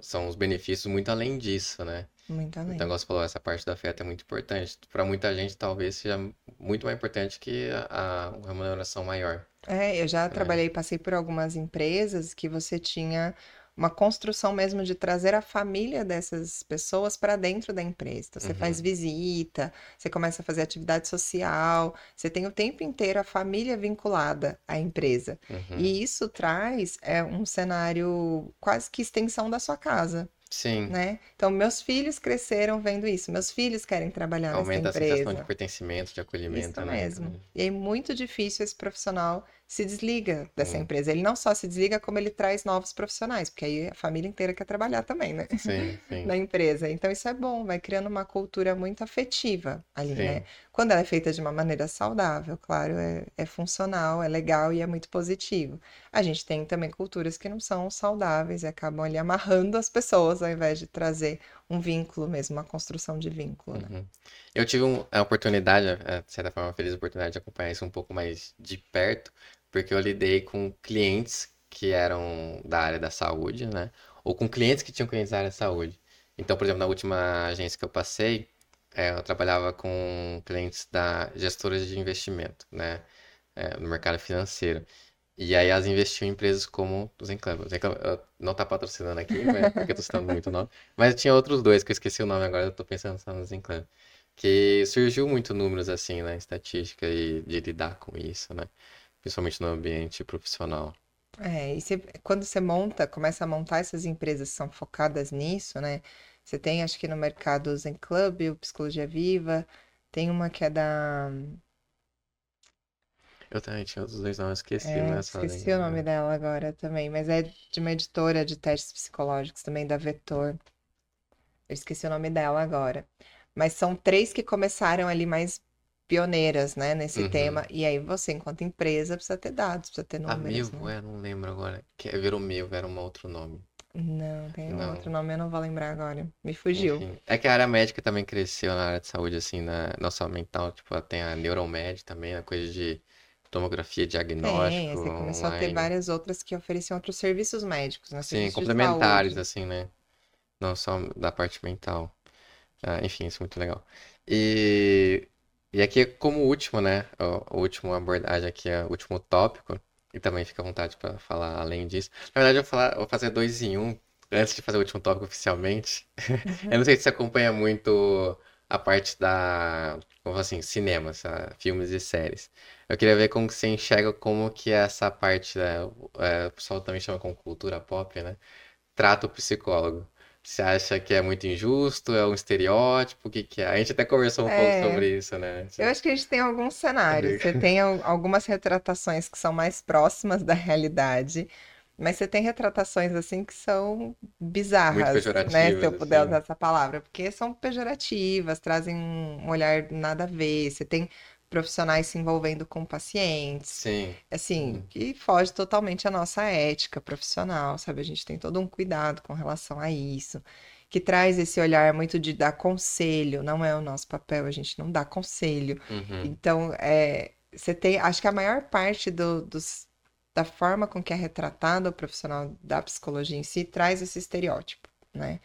São os benefícios muito além disso, né? Muito Então, além. igual você falou, essa parte da afeto é muito importante. Para muita gente, talvez seja muito mais importante que a, a remuneração maior, É, eu já né? trabalhei, passei por algumas empresas que você tinha uma construção mesmo de trazer a família dessas pessoas para dentro da empresa. Então, você faz Uhum, visita, você começa a fazer atividade social, você tem o tempo inteiro a família vinculada à empresa. uhum. E isso traz é, um cenário quase que extensão da sua casa, Sim, né? Então, meus filhos cresceram vendo isso, meus filhos querem trabalhar nessa aumenta a sensação de empresa. pertencimento, de Isso acolhimento, né? mesmo. E aí, muito difícil esse profissional se desliga dessa Hum, empresa. Ele não só se desliga, como ele traz novos profissionais, porque aí a família inteira quer trabalhar também, né? Sim, sim, Na empresa. Então, isso é bom, vai criando uma cultura muito afetiva ali, né? sim, Quando ela é feita de uma maneira saudável, claro, é, é funcional, é legal e é muito positivo. A gente tem também culturas que não são saudáveis e acabam ali amarrando as pessoas, ao invés de trazer um vínculo mesmo, uma construção de vínculo, né? Uhum. Eu tive um- a oportunidade, de certa forma, uma feliz oportunidade de acompanhar isso um pouco mais de perto, porque eu lidei com clientes que eram da área da saúde, né? Ou com clientes que tinham clientes da área da saúde. Então, por exemplo, na última agência que eu passei, eh, eu trabalhava com clientes da gestoras de investimento, né? eh, no mercado financeiro. E aí elas investiam em empresas como o Zen Club. O Zen Club não tá patrocinando aqui, né? Porque eu tô citando muito o nome. Mas tinha outros dois que eu esqueci o nome agora, eu tô pensando só no Zen Club. Que surgiu muito números assim, né? Estatística e de lidar com isso, né? Principalmente no ambiente profissional. É, e você- quando você monta, começa a montar essas empresas que são focadas nisso, né? Você tem, acho que no mercado o Zen Club, o Psicologia Viva, tem uma que é da. Eu também tinha os dois nomes, esqueci, É, é só esqueci Zen o nome dela agora também, mas é de uma editora de testes psicológicos também, da Vetor. Eu esqueci o nome dela agora. Mas são três que começaram ali mais pioneiras, né, nesse Uhum. tema. E aí você, enquanto empresa, precisa ter dados, precisa ter números, Milvo, né? é, não lembro agora. Que virou Milvo, era um outro nome. Não, tem um Não. outro nome, eu não vou lembrar agora. Me fugiu. Enfim, é que a área médica também cresceu na área de saúde, assim, na, só mental, tipo, tem a Neuromed também, a coisa de tomografia, Tem, diagnóstico você começou a ter várias outras que ofereciam outros serviços médicos, né? Sim, complementares, assim, né? Não só da parte mental. Ah, enfim, isso é muito legal. E, e aqui, como último, né? O, último abordagem aqui, é o último tópico, e também fica à vontade para falar além disso. Na verdade, eu vou, falar, vou fazer dois em um, antes de fazer o último tópico oficialmente. Eu não sei se você acompanha muito a parte da, como assim, cinema, sa- filmes e séries. Eu queria ver como que você enxerga como que essa parte, né, é, o pessoal também chama como cultura pop, né? Trata o psicólogo. Você acha que é muito injusto? É um estereótipo? O que que é? A gente até conversou um pouco É, sobre isso, né? eu acho que a gente tem alguns cenários. Você tem al- algumas retratações que são mais próximas da realidade, mas você tem retratações assim que são bizarras, né? Se eu puder assim. usar essa palavra, porque são pejorativas, trazem um olhar nada a ver. Você tem profissionais se envolvendo com pacientes. Sim. assim, Uhum. que foge totalmente à nossa ética profissional, sabe? A gente tem todo um cuidado com relação a isso, que traz esse olhar muito de dar conselho, não é o nosso papel, a gente não dá conselho. Uhum. Então, é, você tem, acho que a maior parte do, dos, da forma com que é retratado o profissional da psicologia em si traz esse estereótipo, né?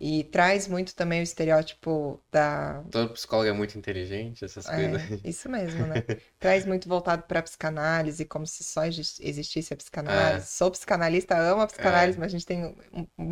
E traz muito também o estereótipo da. Todo psicólogo é muito inteligente, essas É, coisas. isso mesmo, né? Traz muito voltado para a psicanálise, como se só exis- existisse a É, psicanálise. Sou psicanalista, amo a psicanálise, é. mas a gente tem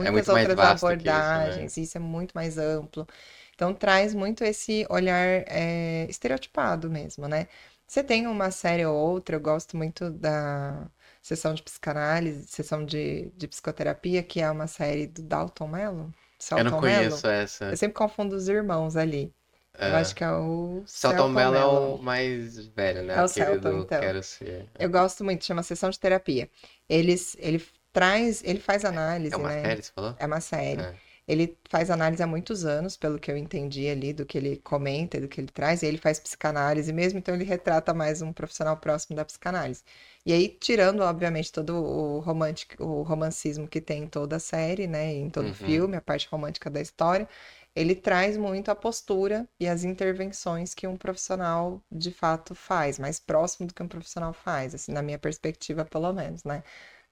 É muitas outras que isso, né? abordagens, isso é muito mais amplo. Então traz muito esse olhar é, estereotipado mesmo, né? Você tem uma série ou outra, eu gosto muito da sessão de psicanálise, sessão de, de psicoterapia, que é uma série do Dalton Mello. Eu não Celton Mello. conheço essa. Eu sempre confundo os irmãos ali. Eu É. acho que é o Celton Celton Mello é o mais velho, né? É o Celton, então. Quero Ser. Eu gosto muito, chama sessão de terapia. Eles, ele traz, ele faz É análise, uma né? série, você falou? É uma série. É. Ele faz análise há muitos anos, pelo que eu entendi ali, do que ele comenta, do que ele traz, e ele faz psicanálise mesmo, então ele retrata mais um profissional próximo da psicanálise. E aí, tirando, obviamente, todo o romântico, o romancismo que tem em toda a série, né, em todo o Uhum. filme, a parte romântica da história, ele traz muito a postura e as intervenções que um profissional de fato faz, mais próximo do que um profissional faz, assim, na minha perspectiva, pelo menos, né?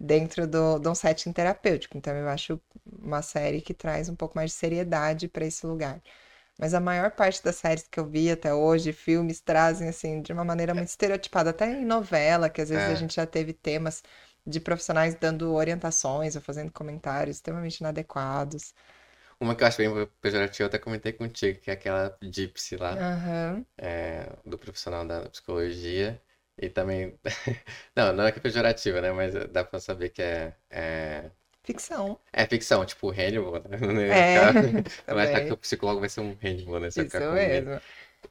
Dentro do, de um setting terapêutico. Então, eu acho uma série que traz um pouco mais de seriedade para esse lugar. Mas a maior parte das séries que eu vi até hoje, filmes, trazem assim de uma maneira muito estereotipada, até em novela, que às vezes a É. gente já teve temas de profissionais dando orientações ou fazendo comentários extremamente inadequados. Uma que eu acho bem pejorativa, eu até comentei contigo, que é aquela Gypsy lá, Aham. é, do profissional da psicologia. E também. Não, não é que é pejorativa, né? Mas dá pra saber que é. É, Ficção. é ficção, tipo Hannibal, né? É, Vai achar que o psicólogo vai ser um Hannibal, né? Isso mesmo.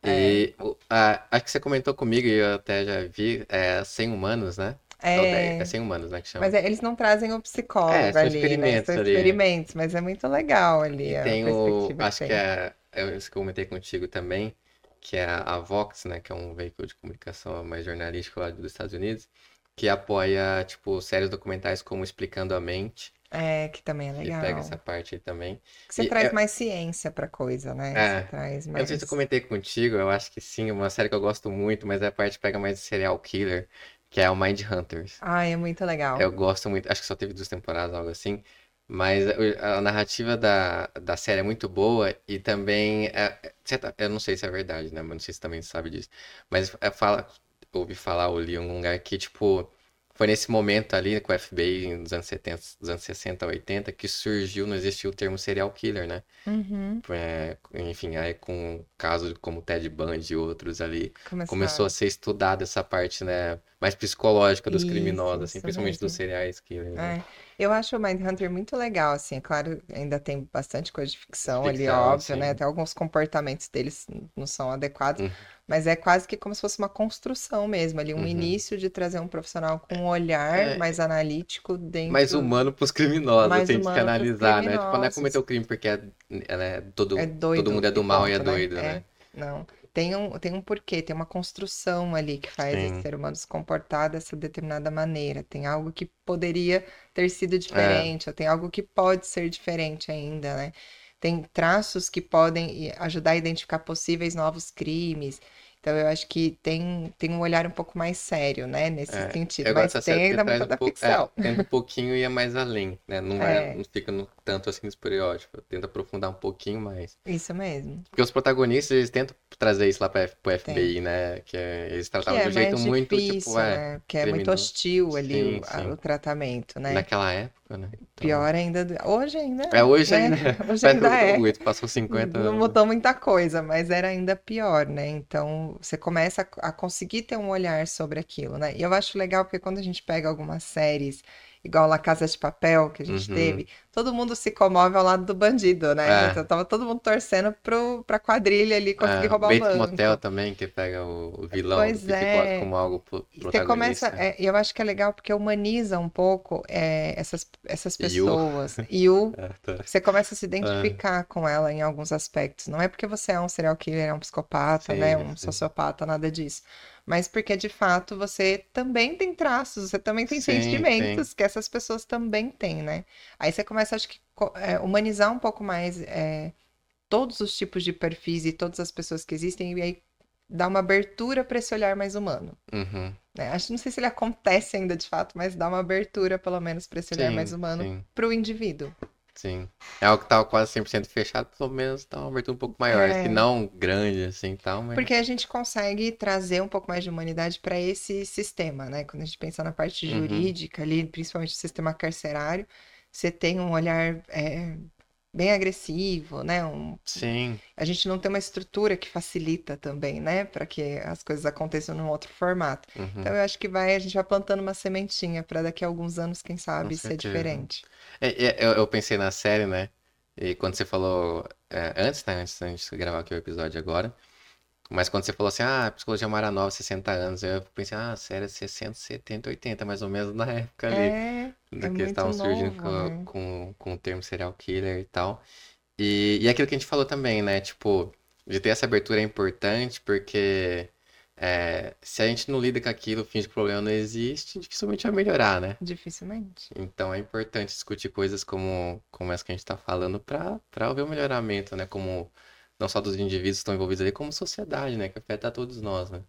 E o- a- acho que você comentou comigo e eu até já vi, é 100 humanos, né? É, é É. 100 humanos, né? Que chama. Mas é- eles não trazem o É, psicólogo são ali, né? experimentos São ali. experimentos, mas é muito legal ali E a tem o. que Acho que é. é isso que eu comentei contigo também, que é a Vox, né? Que é um veículo de comunicação mais jornalístico lá dos Estados Unidos, que apoia, tipo, séries documentais como Explicando a Mente, É, que também é que pega legal. essa parte aí também. Que você E traz eu, mais ciência pra coisa, né? é, Você traz eu não sei se eu mais. comentei contigo, eu acho que sim, uma série que eu gosto muito, mas a parte pega mais de serial killer, que é o Mind Hunters. Ai, é muito legal. Eu gosto muito, acho que só teve duas temporadas, algo assim. Mas a narrativa da, da série é muito boa e também. É, é- certa- eu não sei se é verdade, né? Mas não sei se também sabe disso. Mas é, fala, ouvi falar, ou li em algum lugar que, tipo, foi nesse momento ali com o FBI, nos anos 70, dos anos 60, 80, que surgiu, não existia o termo serial killer, né? Uhum. É, enfim, aí com casos como Ted Bundy e outros ali, começou a ser estudada essa parte, né, mais psicológica dos criminosos, Isso, assim, isso principalmente dos mesmo. serial killers, né? É. Eu acho o Mindhunter muito legal, assim, é claro, ainda tem bastante coisa de ficção ali, Ficção, óbvio, né? sim. Até alguns comportamentos deles não são adequados, Uhum. mas é quase que como se fosse uma construção mesmo, ali, um Uhum. início de trazer um profissional com um olhar É, mais analítico mais dentro, humano pros criminosos, mais assim, humano para os analisar, né? Tipo, não é cometer criminosos. o crime porque é, ela é todo, É todo doido mundo é do mal e é ponto, né? doido, É, né? não. Tem um, tem um porquê, tem uma construção ali que faz esse Sim. ser humano se comportar dessa determinada maneira. Tem algo que poderia ter sido É, diferente, ou tem algo que pode ser diferente ainda, né? Tem traços que podem i- ajudar a identificar possíveis novos crimes. Então, eu acho que tem, tem um olhar um pouco mais sério, né, nesse é. sentido. Mas tem ainda muita um da é, ficção. tenta um pouquinho e é mais além, né? Não é, É, não fica no- tanto assim no estereótipo, tenta aprofundar um pouquinho mais. isso mesmo. Porque os protagonistas, eles tentam trazer isso lá pra, F- pro Tem. FBI, né? Que é- eles Que tratavam é de um jeito mais muito, tipo, difícil, é, né? Que é muito criminoso. hostil ali Sim, o, sim. o tratamento, né? Naquela época, né? Então, Pior ainda, hoje ainda, é hoje né? ainda, Hoje ainda é. o- passou 50 Não anos. mudou muita coisa, mas era ainda pior, né? Então você começa a, a conseguir ter um olhar sobre aquilo, né? E eu acho legal porque quando a gente pega algumas séries, igual La Casa de Papel que a gente Uhum. teve, todo mundo se comove ao lado do bandido, né? É, Então tava todo mundo torcendo pro, pra quadrilha ali conseguir é, roubar o Bates Motel banco. também, que pega o, o vilão do Pois psicótico é. como algo pro- E você começa, protagonista. é, eu acho que é legal porque humaniza um pouco é, essas, essas o. pessoas. E o É, tá. Você começa a se É, identificar com ela em alguns aspectos. Não é porque você é um serial killer, é um psicopata, né? sim, Um sim. sociopata, nada disso. Mas porque de fato você também tem traços, você também tem Sim, sim. sentimentos que essas pessoas também têm, né? Aí você começa, acho que, é, humanizar um pouco mais é, todos os tipos de perfis e todas as pessoas que existem, e aí dá uma abertura para esse olhar mais humano. Uhum. né? Acho, não sei se ele acontece ainda de fato, mas dá uma abertura, pelo menos, para esse olhar mais Sim, humano sim. para o indivíduo. Sim. É algo que tava quase 100% fechado, pelo menos tá uma abertura um pouco maior. É. Se não grande, assim, tal, mas... Porque a gente consegue trazer um pouco mais de humanidade para esse sistema, né? Quando a gente pensa na parte Uhum. jurídica ali, principalmente o sistema carcerário, você tem um olhar é, bem agressivo, né? Um- Sim, a gente não tem uma estrutura que facilita também, né? Para que as coisas aconteçam num outro formato. uhum, Então eu acho que vai, a gente vai plantando uma sementinha para daqui a alguns anos, quem sabe, ser diferente. É, é, eu, eu pensei na série, né? E quando você falou, é, antes, né? Antes da gente gravar aqui o episódio agora, mas quando você falou assim, ah, Psicologia Mara Nova, 60 anos, eu pensei, ah, é 60, 70, 80, mais ou menos na época ali. É, do é que estavam surgindo com, né? com, com o termo serial killer e tal. E, e aquilo que a gente falou também, né? Tipo, de ter essa abertura é importante porque é, se a gente não lida com aquilo, finge que o problema não existe, dificilmente vai melhorar, né? Dificilmente. Então é importante discutir coisas como, como essa que a gente está falando para para haver um melhoramento, né? Como não só dos indivíduos que estão envolvidos ali, como sociedade, né? Que afeta a todos nós, né?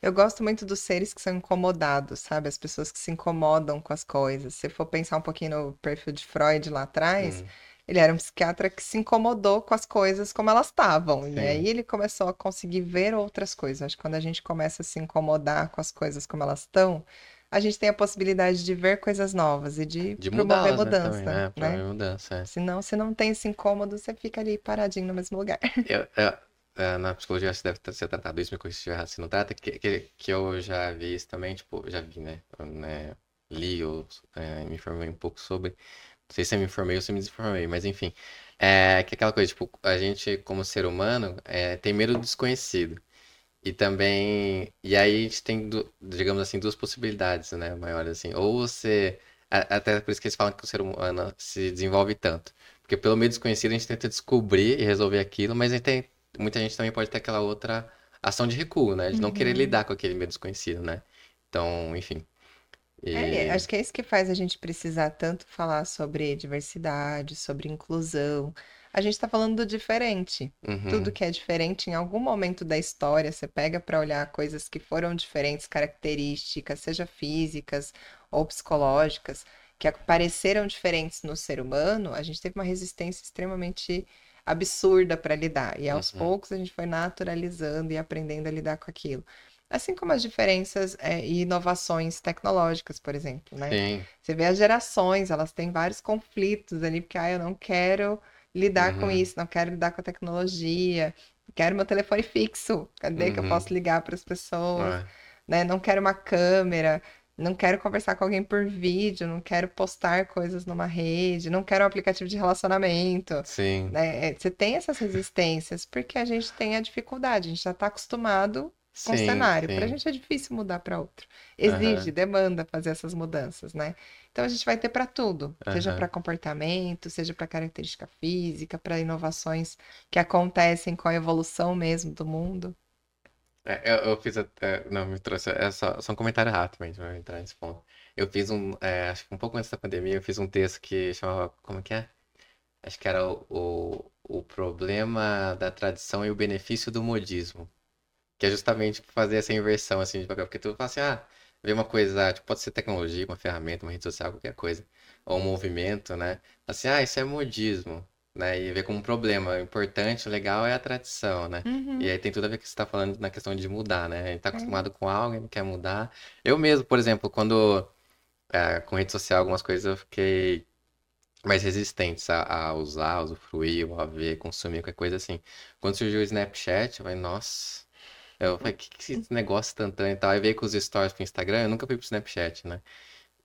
Eu gosto muito dos seres que são incomodados, sabe? As pessoas que se incomodam com as coisas. Se for pensar um pouquinho no perfil de Freud lá atrás, Hum, ele era um psiquiatra que se incomodou com as coisas como elas estavam. E sim. aí ele começou a conseguir ver outras coisas. Acho que quando a gente começa a se incomodar com as coisas como elas estão, a gente tem a possibilidade de ver coisas novas e de De promover né? Também, mudança, né? né? Promover mudança, é. Senão, se não tem esse incômodo, você fica ali paradinho no mesmo lugar. Eu, eu- é, na psicologia você deve ser tratado isso, me corrija se errado, se não trata, que, que, que eu já vi isso também, tipo, já vi, né? Eu, né, li ou é, me informei um pouco sobre. Não sei se eu me informei ou se eu me desinformei, mas enfim. É que aquela coisa, tipo, a gente, como ser humano, é, tem medo do desconhecido. E também. E aí a gente tem, digamos assim, duas possibilidades, né? Maiores, assim. Ou você. Até por isso que eles falam que o ser humano se desenvolve tanto. Porque pelo meio desconhecido a gente tenta descobrir e resolver aquilo, mas a gente tem, muita gente também pode ter aquela outra ação de recuo, né? De não querer Uhum. lidar com aquele meio desconhecido, né? Então, enfim. É, E. acho que é isso que faz a gente precisar tanto falar sobre diversidade, sobre inclusão. A gente está falando do diferente. Tudo Uhum, que é diferente, em algum momento da história, você pega para olhar coisas que foram diferentes, características, seja físicas ou psicológicas, que apareceram diferentes no ser humano, a gente teve uma resistência extremamente absurda para lidar. E aos uhum. poucos a gente foi naturalizando e aprendendo a lidar com aquilo. Assim como as diferenças é, e inovações tecnológicas, por exemplo, né? Sim. Você vê as gerações, elas têm vários conflitos ali, porque ah, eu não quero lidar com Uhum, isso, não quero lidar com a tecnologia, quero meu telefone fixo, cadê que eu uhum. posso ligar para as pessoas, É, né? Não quero uma câmera, não quero conversar com alguém por vídeo, não quero postar coisas numa rede, não quero um aplicativo de relacionamento, sim. né? É, Você tem essas resistências porque a gente tem a dificuldade, a gente já está acostumado com o Sim, cenário. Para a gente é difícil mudar para outro. Exige, Aham, demanda fazer essas mudanças, né? Então a gente vai ter para tudo, seja para comportamento, seja para característica física, para inovações que acontecem com a evolução mesmo do mundo. É, eu, eu fiz até. Não, me trouxe. É só, só um comentário rápido, mas vai entrar nesse ponto. Eu fiz um. é, acho que um pouco antes da pandemia, eu fiz um texto que chamava. Como que é? Acho que era o, o, o problema da tradição e o benefício do modismo. Que é justamente fazer essa inversão assim de papel. Porque tu fala assim, ah, vê uma coisa, tipo, pode ser tecnologia, uma ferramenta, uma rede social, qualquer coisa. Ou um movimento, né? Assim, ah, isso é modismo, né? E vê como um problema. O importante, o legal é a tradição, né? E Uhum, aí tem tudo a ver com o que você está falando na questão de mudar, né? A gente tá é. acostumado com algo, não quer mudar. Eu mesmo, por exemplo, quando é, com rede social, algumas coisas eu fiquei mais resistentes a, a usar, usufruir, ou a ver, consumir, qualquer coisa assim. Quando surgiu o Snapchat, eu falei, nossa. Eu falei, que que é esse negócio instantâneo e tal? Aí veio com os stories pro Instagram, eu nunca fui pro Snapchat, né?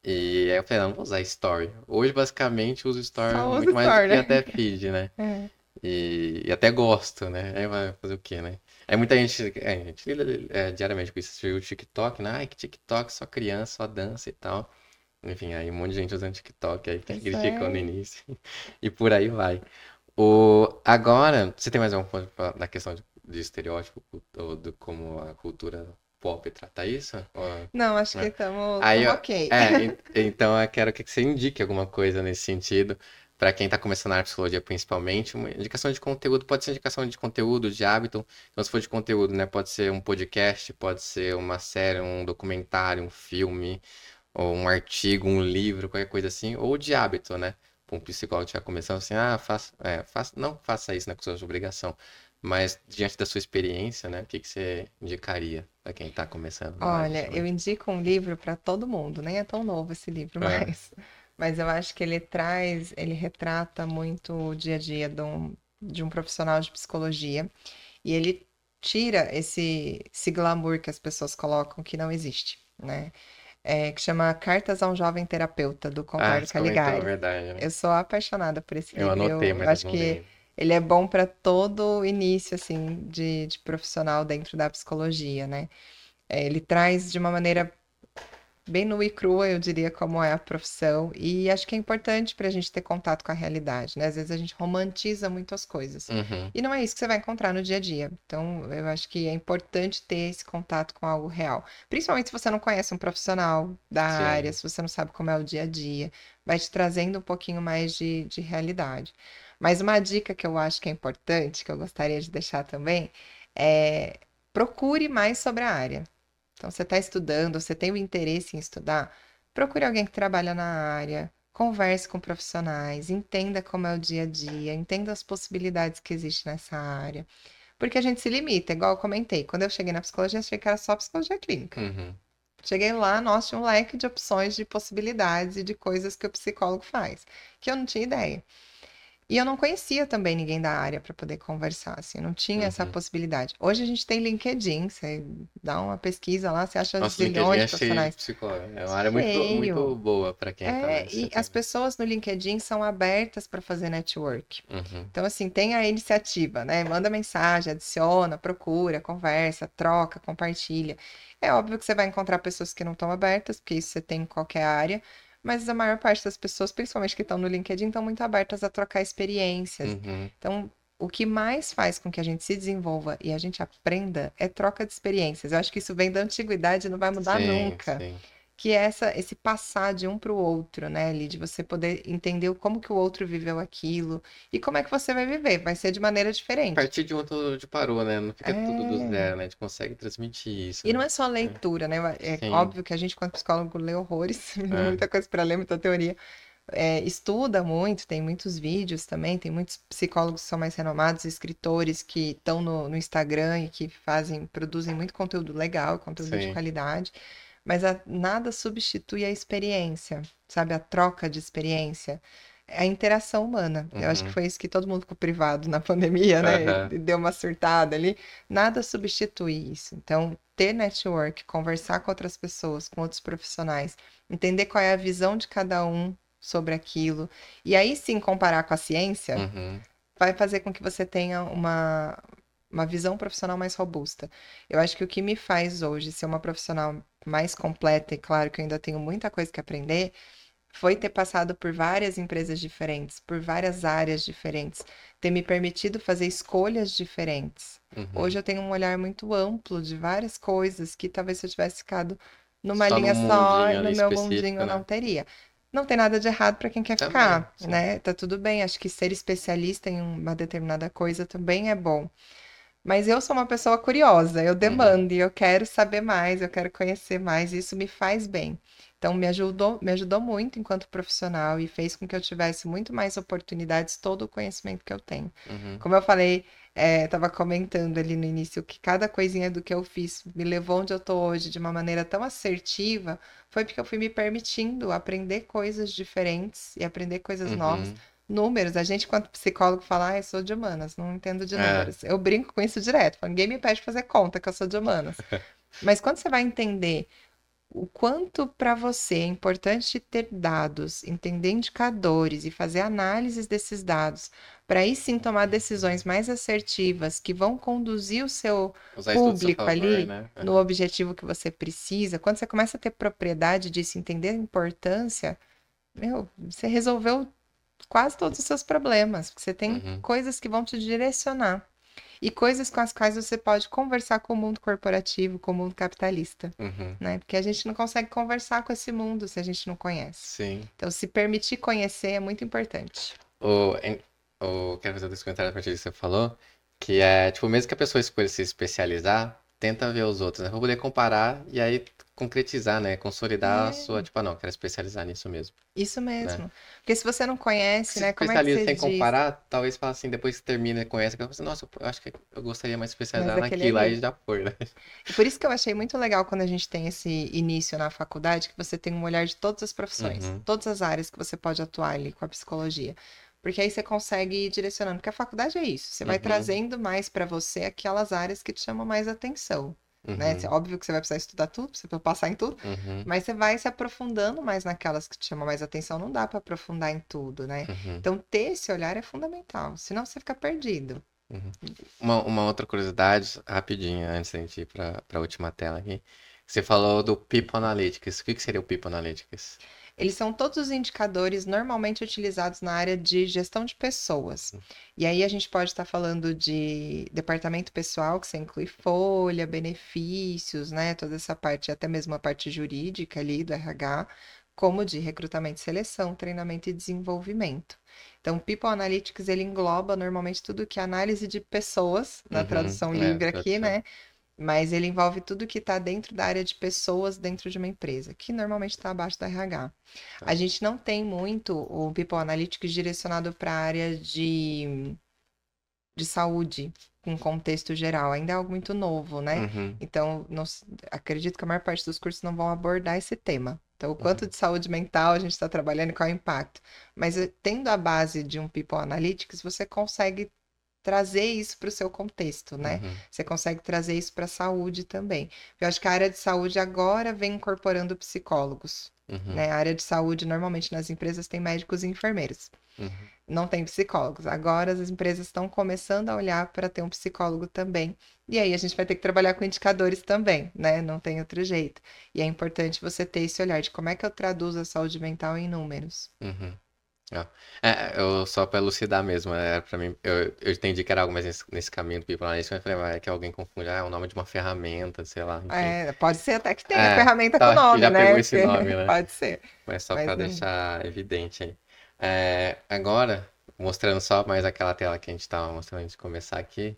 E aí eu falei, não, vou usar Story. Hoje, basicamente, uso Story Só muito mais do story, que né? até feed, né? É. E, e até gosto, né? Aí vai fazer o quê, né? Aí muita gente, é, a gente lida é, diariamente com isso. O TikTok, né? Ai, que TikTok, só criança, só dança e tal. Enfim, aí um monte de gente usando TikTok aí que Isso criticou no é. início. E por aí vai. O, agora, você tem mais algum ponto da questão de, de estereótipo ou do como a cultura pop trata isso? Ou- Não, acho que né? estamos ó, ok. é, en- então eu quero que você indique alguma coisa nesse sentido, para quem está começando na psicologia principalmente, uma indicação de conteúdo, pode ser indicação de conteúdo, de hábito, então se for de conteúdo, né, pode ser um podcast, pode ser uma série, um documentário, um filme, ou um artigo, um livro, qualquer coisa assim, ou de hábito, né, um psicólogo estiver começando assim, ah, faça, é, faça, não faça isso, né, com sua obrigação, mas diante da sua experiência, né, o que, que você indicaria para quem está começando? Olha, eu indico um livro para todo mundo, nem é tão novo esse livro, É. mas, mas eu acho que ele traz, ele retrata muito o dia a dia de um, de um profissional de psicologia e ele tira esse, esse glamour que as pessoas colocam que não existe, né? É, que chama Cartas a um Jovem Terapeuta, do Ah, Conrado você comentou, é Caligari. verdade, né? Eu sou apaixonada por esse Eu livro. anotei, Eu mas acho não que li. Ele é bom para todo início assim de, de profissional dentro da psicologia, né? É, ele traz de uma maneira bem nua e crua, eu diria, como é a profissão, e acho que é importante para a gente ter contato com a realidade, né? Às vezes a gente romantiza muito as coisas. Uhum. E não é isso que você vai encontrar no dia a dia. Então, eu acho que é importante ter esse contato com algo real. Principalmente se você não conhece um profissional da área, Sim. se você não sabe como é o dia a dia, vai te trazendo um pouquinho mais de, de realidade. Mas uma dica que eu acho que é importante, que eu gostaria de deixar também, é procure mais sobre a área. Então, você está estudando, você tem o interesse em estudar, procure alguém que trabalha na área, converse com profissionais, entenda como é o dia a dia, entenda as possibilidades que existem nessa área. Porque a gente se limita, igual eu comentei. Quando eu cheguei na psicologia, eu achei que era só psicologia clínica. Uhum. Cheguei lá, nossa, tinha um leque de opções, de possibilidades e de coisas que o psicólogo faz, que eu não tinha ideia. E eu não conhecia também ninguém da área para poder conversar, assim, eu não tinha essa Uhum. possibilidade. Hoje a gente tem LinkedIn, você dá uma pesquisa lá, você acha Nossa, zilhões é de cheio de profissionais. psicólogo. É uma área muito, muito boa para quem tá É, nesse e as caminho. pessoas no LinkedIn são abertas para fazer network. Uhum. Então, assim, tem a iniciativa, né? Manda mensagem, adiciona, procura, conversa, troca, compartilha. É óbvio que você vai encontrar pessoas que não estão abertas, porque isso você tem em qualquer área, mas a maior parte das pessoas, principalmente que estão no LinkedIn, estão muito abertas a trocar experiências. Uhum. Então, o que mais faz com que a gente se desenvolva e a gente aprenda é troca de experiências. Eu acho que isso vem da antiguidade e não vai mudar Sim, nunca sim. Que é essa, esse passar de um para o outro, né, ali, de você poder entender como que o outro viveu aquilo e como é que você vai viver, vai ser de maneira A diferente. partir de onde tudo parou, né? Não fica tudo do É. zero, né? A gente consegue transmitir isso, E não né? é só leitura, né? É Sim. óbvio que a gente, quanto psicólogo, lê horrores, É. muita coisa para ler, muita teoria. É, estuda muito, tem muitos vídeos também, tem muitos psicólogos que são mais renomados, escritores que estão no, no Instagram e que fazem, produzem muito conteúdo legal, conteúdo de Sim. qualidade, mas a- nada substitui a experiência, sabe? A troca de experiência, a interação humana. Eu acho que Uhum. foi isso que todo mundo ficou privado na pandemia, né? E Deu uma surtada ali. Nada substitui isso. Então, ter network, conversar com outras pessoas, com outros profissionais, entender qual é a visão de cada um sobre aquilo, e aí sim comparar com a ciência, Uhum. vai fazer com que você tenha uma, uma visão profissional mais robusta. Eu acho que o que me faz hoje ser uma profissional mais completa, e claro que eu ainda tenho muita coisa que aprender, foi ter passado por várias empresas diferentes, por várias áreas diferentes, ter me permitido fazer escolhas diferentes. Uhum. Hoje eu tenho um olhar muito amplo de várias coisas que talvez se eu tivesse ficado numa Só linha só, no meu mundinho eu né? não teria. Não tem nada de errado para quem quer Também, ficar, sim. né? Tá tudo bem. Acho que ser especialista em uma determinada coisa também é bom. Mas eu sou uma pessoa curiosa, eu Uhum. demando e eu quero saber mais, eu quero conhecer mais, e isso me faz bem. Então me ajudou, me ajudou muito enquanto profissional e fez com que eu tivesse muito mais oportunidades, todo o conhecimento que eu tenho. Uhum. Como eu falei, estava comentando ali no início que cada coisinha do que eu fiz me levou onde eu tô hoje de uma maneira tão assertiva, foi porque eu fui me permitindo aprender coisas diferentes e aprender coisas novas. Uhum. Números, a gente, quanto psicólogo, fala, ah, eu sou de humanas, não entendo de É. números. Eu brinco com isso direto, ninguém me pede fazer conta que eu sou de humanas. Mas quando você vai entender o quanto para você é importante ter dados, entender indicadores e fazer análises desses dados, para aí sim tomar decisões mais assertivas que vão conduzir o seu Usar público favor, ali né? no objetivo que você precisa, quando você começa a ter propriedade disso, entender a importância, meu, você resolveu quase todos os seus problemas, porque você tem Uhum. coisas que vão te direcionar e coisas com as quais você pode conversar com o mundo corporativo, com o mundo capitalista, Uhum. né? Porque a gente não consegue conversar com esse mundo se a gente não conhece. Sim. Então, se permitir conhecer é muito importante. O, o, quero fazer dois comentários a partir disso que você falou, que é, tipo, mesmo que a pessoa escolha se especializar, tenta ver os outros, né? Pra poder comparar e aí concretizar, né? Consolidar É. a sua, tipo, ah, não, quero especializar nisso mesmo. Isso mesmo. Porque se você não conhece, Se né, como é que você sem diz? comparar, talvez fala assim, depois que termina e conhece, eu falo assim, nossa, eu acho que eu gostaria mais de especializar Mas naquilo, aí já foi, né? E Por isso que eu achei muito legal quando a gente tem esse início na faculdade, que você tem um olhar de todas as profissões, Uhum. todas as áreas que você pode atuar ali com a psicologia. Porque aí você consegue ir direcionando, porque a faculdade é isso, você vai Uhum. trazendo mais para você aquelas áreas que te chamam mais atenção, né? Uhum, Cê- Óbvio que você vai precisar estudar tudo, você vai passar em tudo, uhum, mas você vai se aprofundando mais naquelas que te chamam mais atenção, não dá para aprofundar em tudo, né? uhum, Então ter esse olhar é fundamental, senão você fica perdido. uhum. Uma, uma outra curiosidade, rapidinho, antes da gente ir para a última tela aqui. Você falou do People Analytics. O que que seria o People Analytics? Eles são todos os indicadores normalmente utilizados na área de gestão de pessoas. E aí a gente pode estar falando de departamento pessoal, que você inclui folha, benefícios, né? Toda essa parte, até mesmo a parte jurídica ali do RH, como de recrutamento e seleção, treinamento e desenvolvimento. Então, People Analytics, ele engloba normalmente tudo que é análise de pessoas, na Uhum, tradução é, livre aqui, tradução. né? Mas ele envolve tudo que está dentro da área de pessoas dentro de uma empresa, que normalmente está abaixo da RH. A gente não tem muito o People Analytics direcionado para a área de, de saúde, com contexto geral. Ainda é algo muito novo, né? Uhum, Então, não acredito que a maior parte dos cursos não vão abordar esse tema. Então, o quanto de saúde mental a gente está trabalhando e qual é o impacto. Mas eh, tendo a base de um People Analytics, você consegue trazer isso para o seu contexto, né? uhum, Você consegue trazer isso para a saúde também. Eu acho que a área de saúde agora vem incorporando psicólogos, uhum, né? A área de saúde, normalmente nas empresas, tem médicos e enfermeiros. uhum. Não tem psicólogos. Agora as empresas estão começando a olhar para ter um psicólogo também. E aí a gente vai ter que trabalhar com indicadores também, né? Não tem outro jeito. E é importante você ter esse olhar de como é que eu traduzo a saúde mental em números. Uhum. Ó. É, eu só para elucidar mesmo, era para mim, eu, eu entendi que era algo mais nesse, nesse caminho do People Analytics, mas eu falei, vai que alguém confunde, ah, é o nome de uma ferramenta, sei lá, enfim. É, pode ser até que tenha É, ferramenta tá, com nome, já né? pegou esse nome, né? Pode ser. Mas só Mas para não. deixar evidente aí. É, agora, mostrando só mais aquela tela que a gente estava mostrando antes de começar aqui.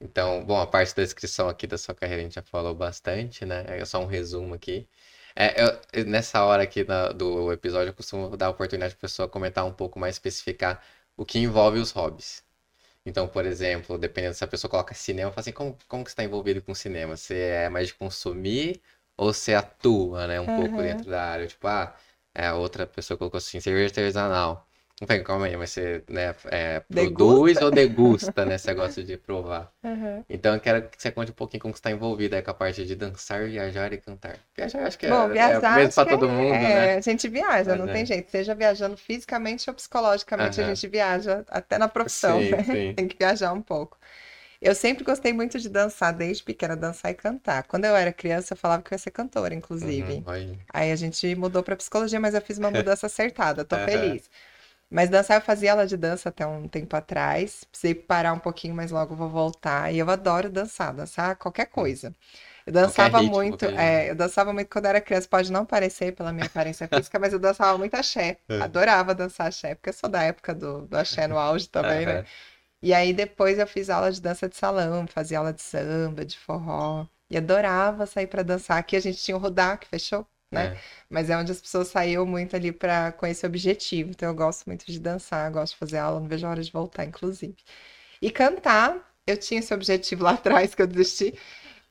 Então, bom, a parte da descrição aqui da sua carreira a gente já falou bastante, né? É só um resumo aqui. É, eu- nessa hora aqui da- do episódio, eu costumo dar a oportunidade para a pessoa comentar um pouco mais, especificar o que envolve os hobbies. Então, por exemplo, dependendo se a pessoa coloca cinema, fala assim, como, como que você está envolvido com cinema? Você é mais de consumir ou você atua, né, um pouco Aham. dentro da área? Tipo, ah, é, outra pessoa colocou assim, cerveja artesanal. Não tem, calma aí, mas você, né, é, produz ou degusta, né? Você gosta de provar. Aham. Então, eu quero que você conte um pouquinho como você está envolvida aí com a parte de dançar, viajar e cantar. Viajar, acho que é, Bom, é viajar mesmo acho para todo mundo, é, né? a gente viaja, Mas não é. tem jeito. Seja viajando fisicamente ou psicologicamente, a Aham. gente viaja até na profissão, Sim, né? sim. Tem que viajar um pouco. Eu sempre gostei muito de dançar, desde pequena, dançar e cantar. Quando eu era criança, eu falava que eu ia ser cantora, inclusive. Uhum, aí. A gente mudou para psicologia, mas eu fiz uma mudança acertada, tô feliz. Mas dançar, eu fazia aula de dança até um tempo atrás. Precisei parar um pouquinho, mas logo vou voltar. E eu adoro dançar, dançar qualquer coisa. Eu dançava ritmo, muito, é, eu dançava muito quando era criança. Pode não parecer pela minha aparência física, mas eu dançava muito axé. É. Adorava dançar axé, porque eu sou da época do, do axé no auge também, né? Aham. E aí depois eu fiz aula de dança de salão, fazia aula de samba, de forró. E adorava sair para dançar. Aqui a gente tinha o Rodar, que fechou, né? É. Mas é onde as pessoas saíam muito ali para com esse objetivo. Então eu gosto muito de dançar, gosto de fazer aula, não vejo a hora de voltar, inclusive. E cantar, eu tinha esse objetivo lá atrás que eu desisti.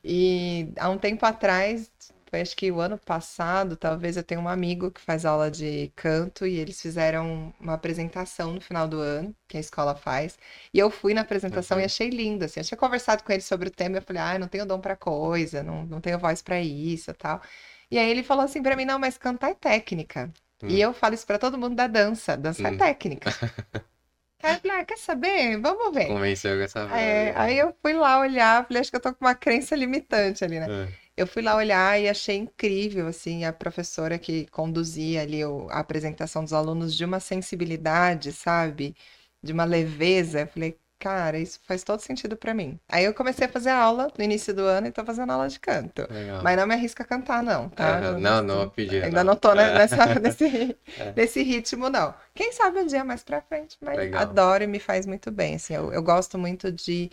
E há um tempo atrás, foi acho que o ano passado, talvez eu tenha um amigo que faz aula de canto e eles fizeram uma apresentação no final do ano, que a escola faz. E eu fui na apresentação Uhum. e achei lindo, assim. Eu tinha conversado com ele sobre o tema e eu falei, ah, eu não tenho dom pra coisa, não, não tenho voz pra isso e tal. E aí ele falou assim pra mim, não, mas cantar é técnica. Hum. E eu falo isso pra todo mundo da dança, dança Hum. é técnica. Aí eu falei, ah, quer saber? Vamos ver. Convenceu com essa É, aí eu fui lá olhar, falei, acho que eu tô com uma crença limitante ali, né? É. Eu fui lá olhar e achei incrível, assim, a professora que conduzia ali a apresentação dos alunos de uma sensibilidade, sabe? De uma leveza. Eu falei, cara, isso faz todo sentido pra mim. Aí eu comecei a fazer aula no início do ano e tô fazendo aula de canto. Legal. Mas não me arrisco a cantar, não, tá? Aham, Não, não vou pedir. Ainda não tô né, É. nessa, nesse, É. nesse ritmo, não. Quem sabe um dia mais pra frente, mas Legal. adoro e me faz muito bem. Assim, eu, eu gosto muito de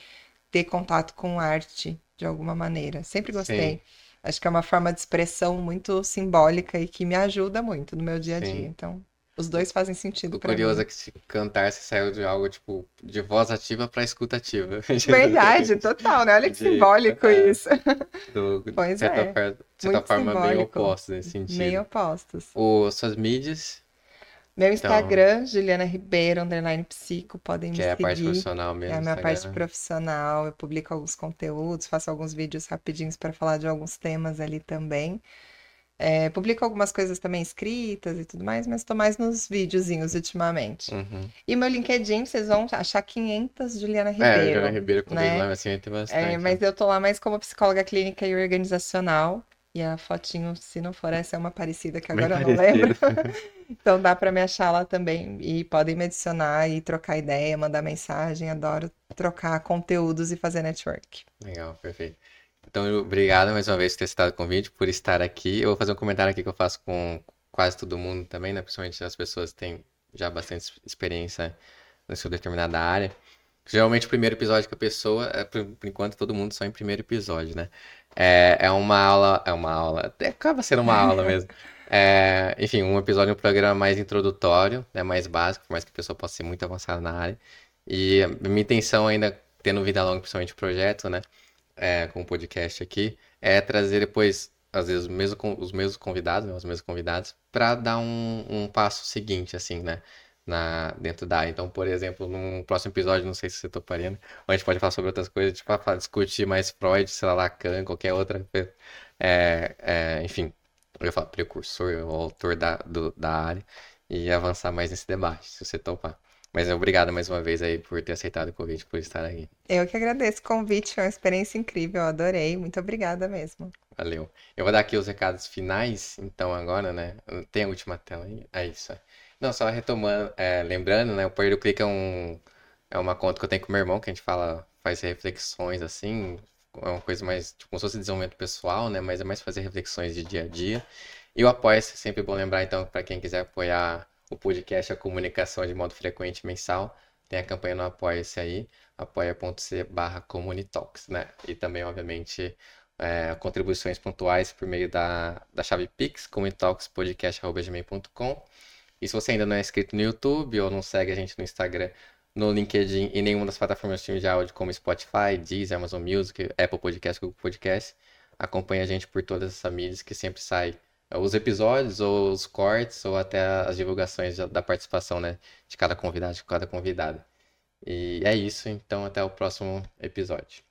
ter contato com arte de alguma maneira. Sempre gostei. Sim. Acho que é uma forma de expressão muito simbólica e que me ajuda muito no meu dia a dia. Sim. Então, os dois fazem sentido O pra curioso mim. é que se cantar, você saiu de algo, tipo, de voz ativa pra escuta ativa. Verdade, total, né? Olha que De- simbólico é. isso. Do, Pois certa, é. par- de certa Muito forma, bem simbólico. oposto nesse sentido. Meio opostos. O, suas mídias, Meu Então- Instagram, Juliana Ribeiro, underline psico, podem me que é a parte seguir. profissional mesmo. É a minha Instagram. parte profissional, eu publico alguns conteúdos, faço alguns vídeos rapidinhos para falar de alguns temas ali também. É, publico algumas coisas também escritas e tudo mais, mas estou mais nos videozinhos ultimamente. Uhum. E meu LinkedIn, vocês vão achar 500 Juliana É, Ribeiro, Juliana Ribeiro com né? nomes assim, tem bastante. É, mas eu tô lá mais como psicóloga clínica e organizacional. E a fotinho, se não for essa, é uma parecida que Bem agora eu não lembro. parecido. Então dá para me achar lá também e podem me adicionar e trocar ideia, mandar mensagem. Adoro trocar conteúdos e fazer network. Legal, perfeito. Então, obrigado mais uma vez por ter citado o convite, por estar aqui. Eu vou fazer um comentário aqui que eu faço com quase todo mundo também, né? Principalmente as pessoas que têm já bastante experiência na sua determinada área. Geralmente, o primeiro episódio que a pessoa, é, por, enquanto, todo mundo só em primeiro episódio, né? É, é uma aula, é uma aula, até acaba sendo uma aula mesmo. É, enfim, um episódio, um programa mais introdutório, né? Mais básico, por mais que a pessoa possa ser muito avançada na área. E minha intenção ainda, tendo vida longa, principalmente o projeto, né? É, com o podcast aqui, é trazer depois, às vezes, mesmo com os mesmos convidados, né, os mesmos convidados, para dar um, um passo seguinte, assim, né, na, dentro da área. Então, por exemplo, num próximo episódio, não sei se você toparia, né, a gente pode falar sobre outras coisas, tipo, discutir mais Freud, sei lá, Lacan, qualquer outra, é, é, enfim, eu ia falar precursor, ou autor da, do- da área, e avançar mais nesse debate, se você topar. Mas obrigado mais uma vez aí por ter aceitado o convite, por estar aí. Eu que agradeço o convite, foi uma experiência incrível, adorei. Muito obrigada mesmo. Valeu. Eu vou dar aqui os recados finais, então, agora, né? Tem a última tela aí? É isso. Não, só retomando, é, lembrando, né? O Poder do Clique é, um, é uma conta que eu tenho com meu irmão, que a gente fala, faz reflexões assim. É uma coisa mais, tipo, como se fosse desenvolvimento pessoal, né? Mas é mais fazer reflexões de dia a dia. E o Apoia-se, sempre bom lembrar, então, para quem quiser apoiar o podcast, a comunicação de modo frequente mensal, tem a campanha no Apoia-se aí, apoia.se barra né? E também, obviamente, é, contribuições pontuais por meio da, da chave Pix, comunitalkspodcast.gmail.com. E se você ainda não é inscrito no YouTube ou não segue a gente no Instagram, no LinkedIn e nenhuma das plataformas de áudio como Spotify, Deezer, Amazon Music, Apple Podcast, Google Podcast, acompanhe a gente por todas essas mídias que sempre sai é, os episódios ou os cortes ou até as divulgações da- participação, né, de cada convidado, de cada convidada. E é isso, então até o próximo episódio.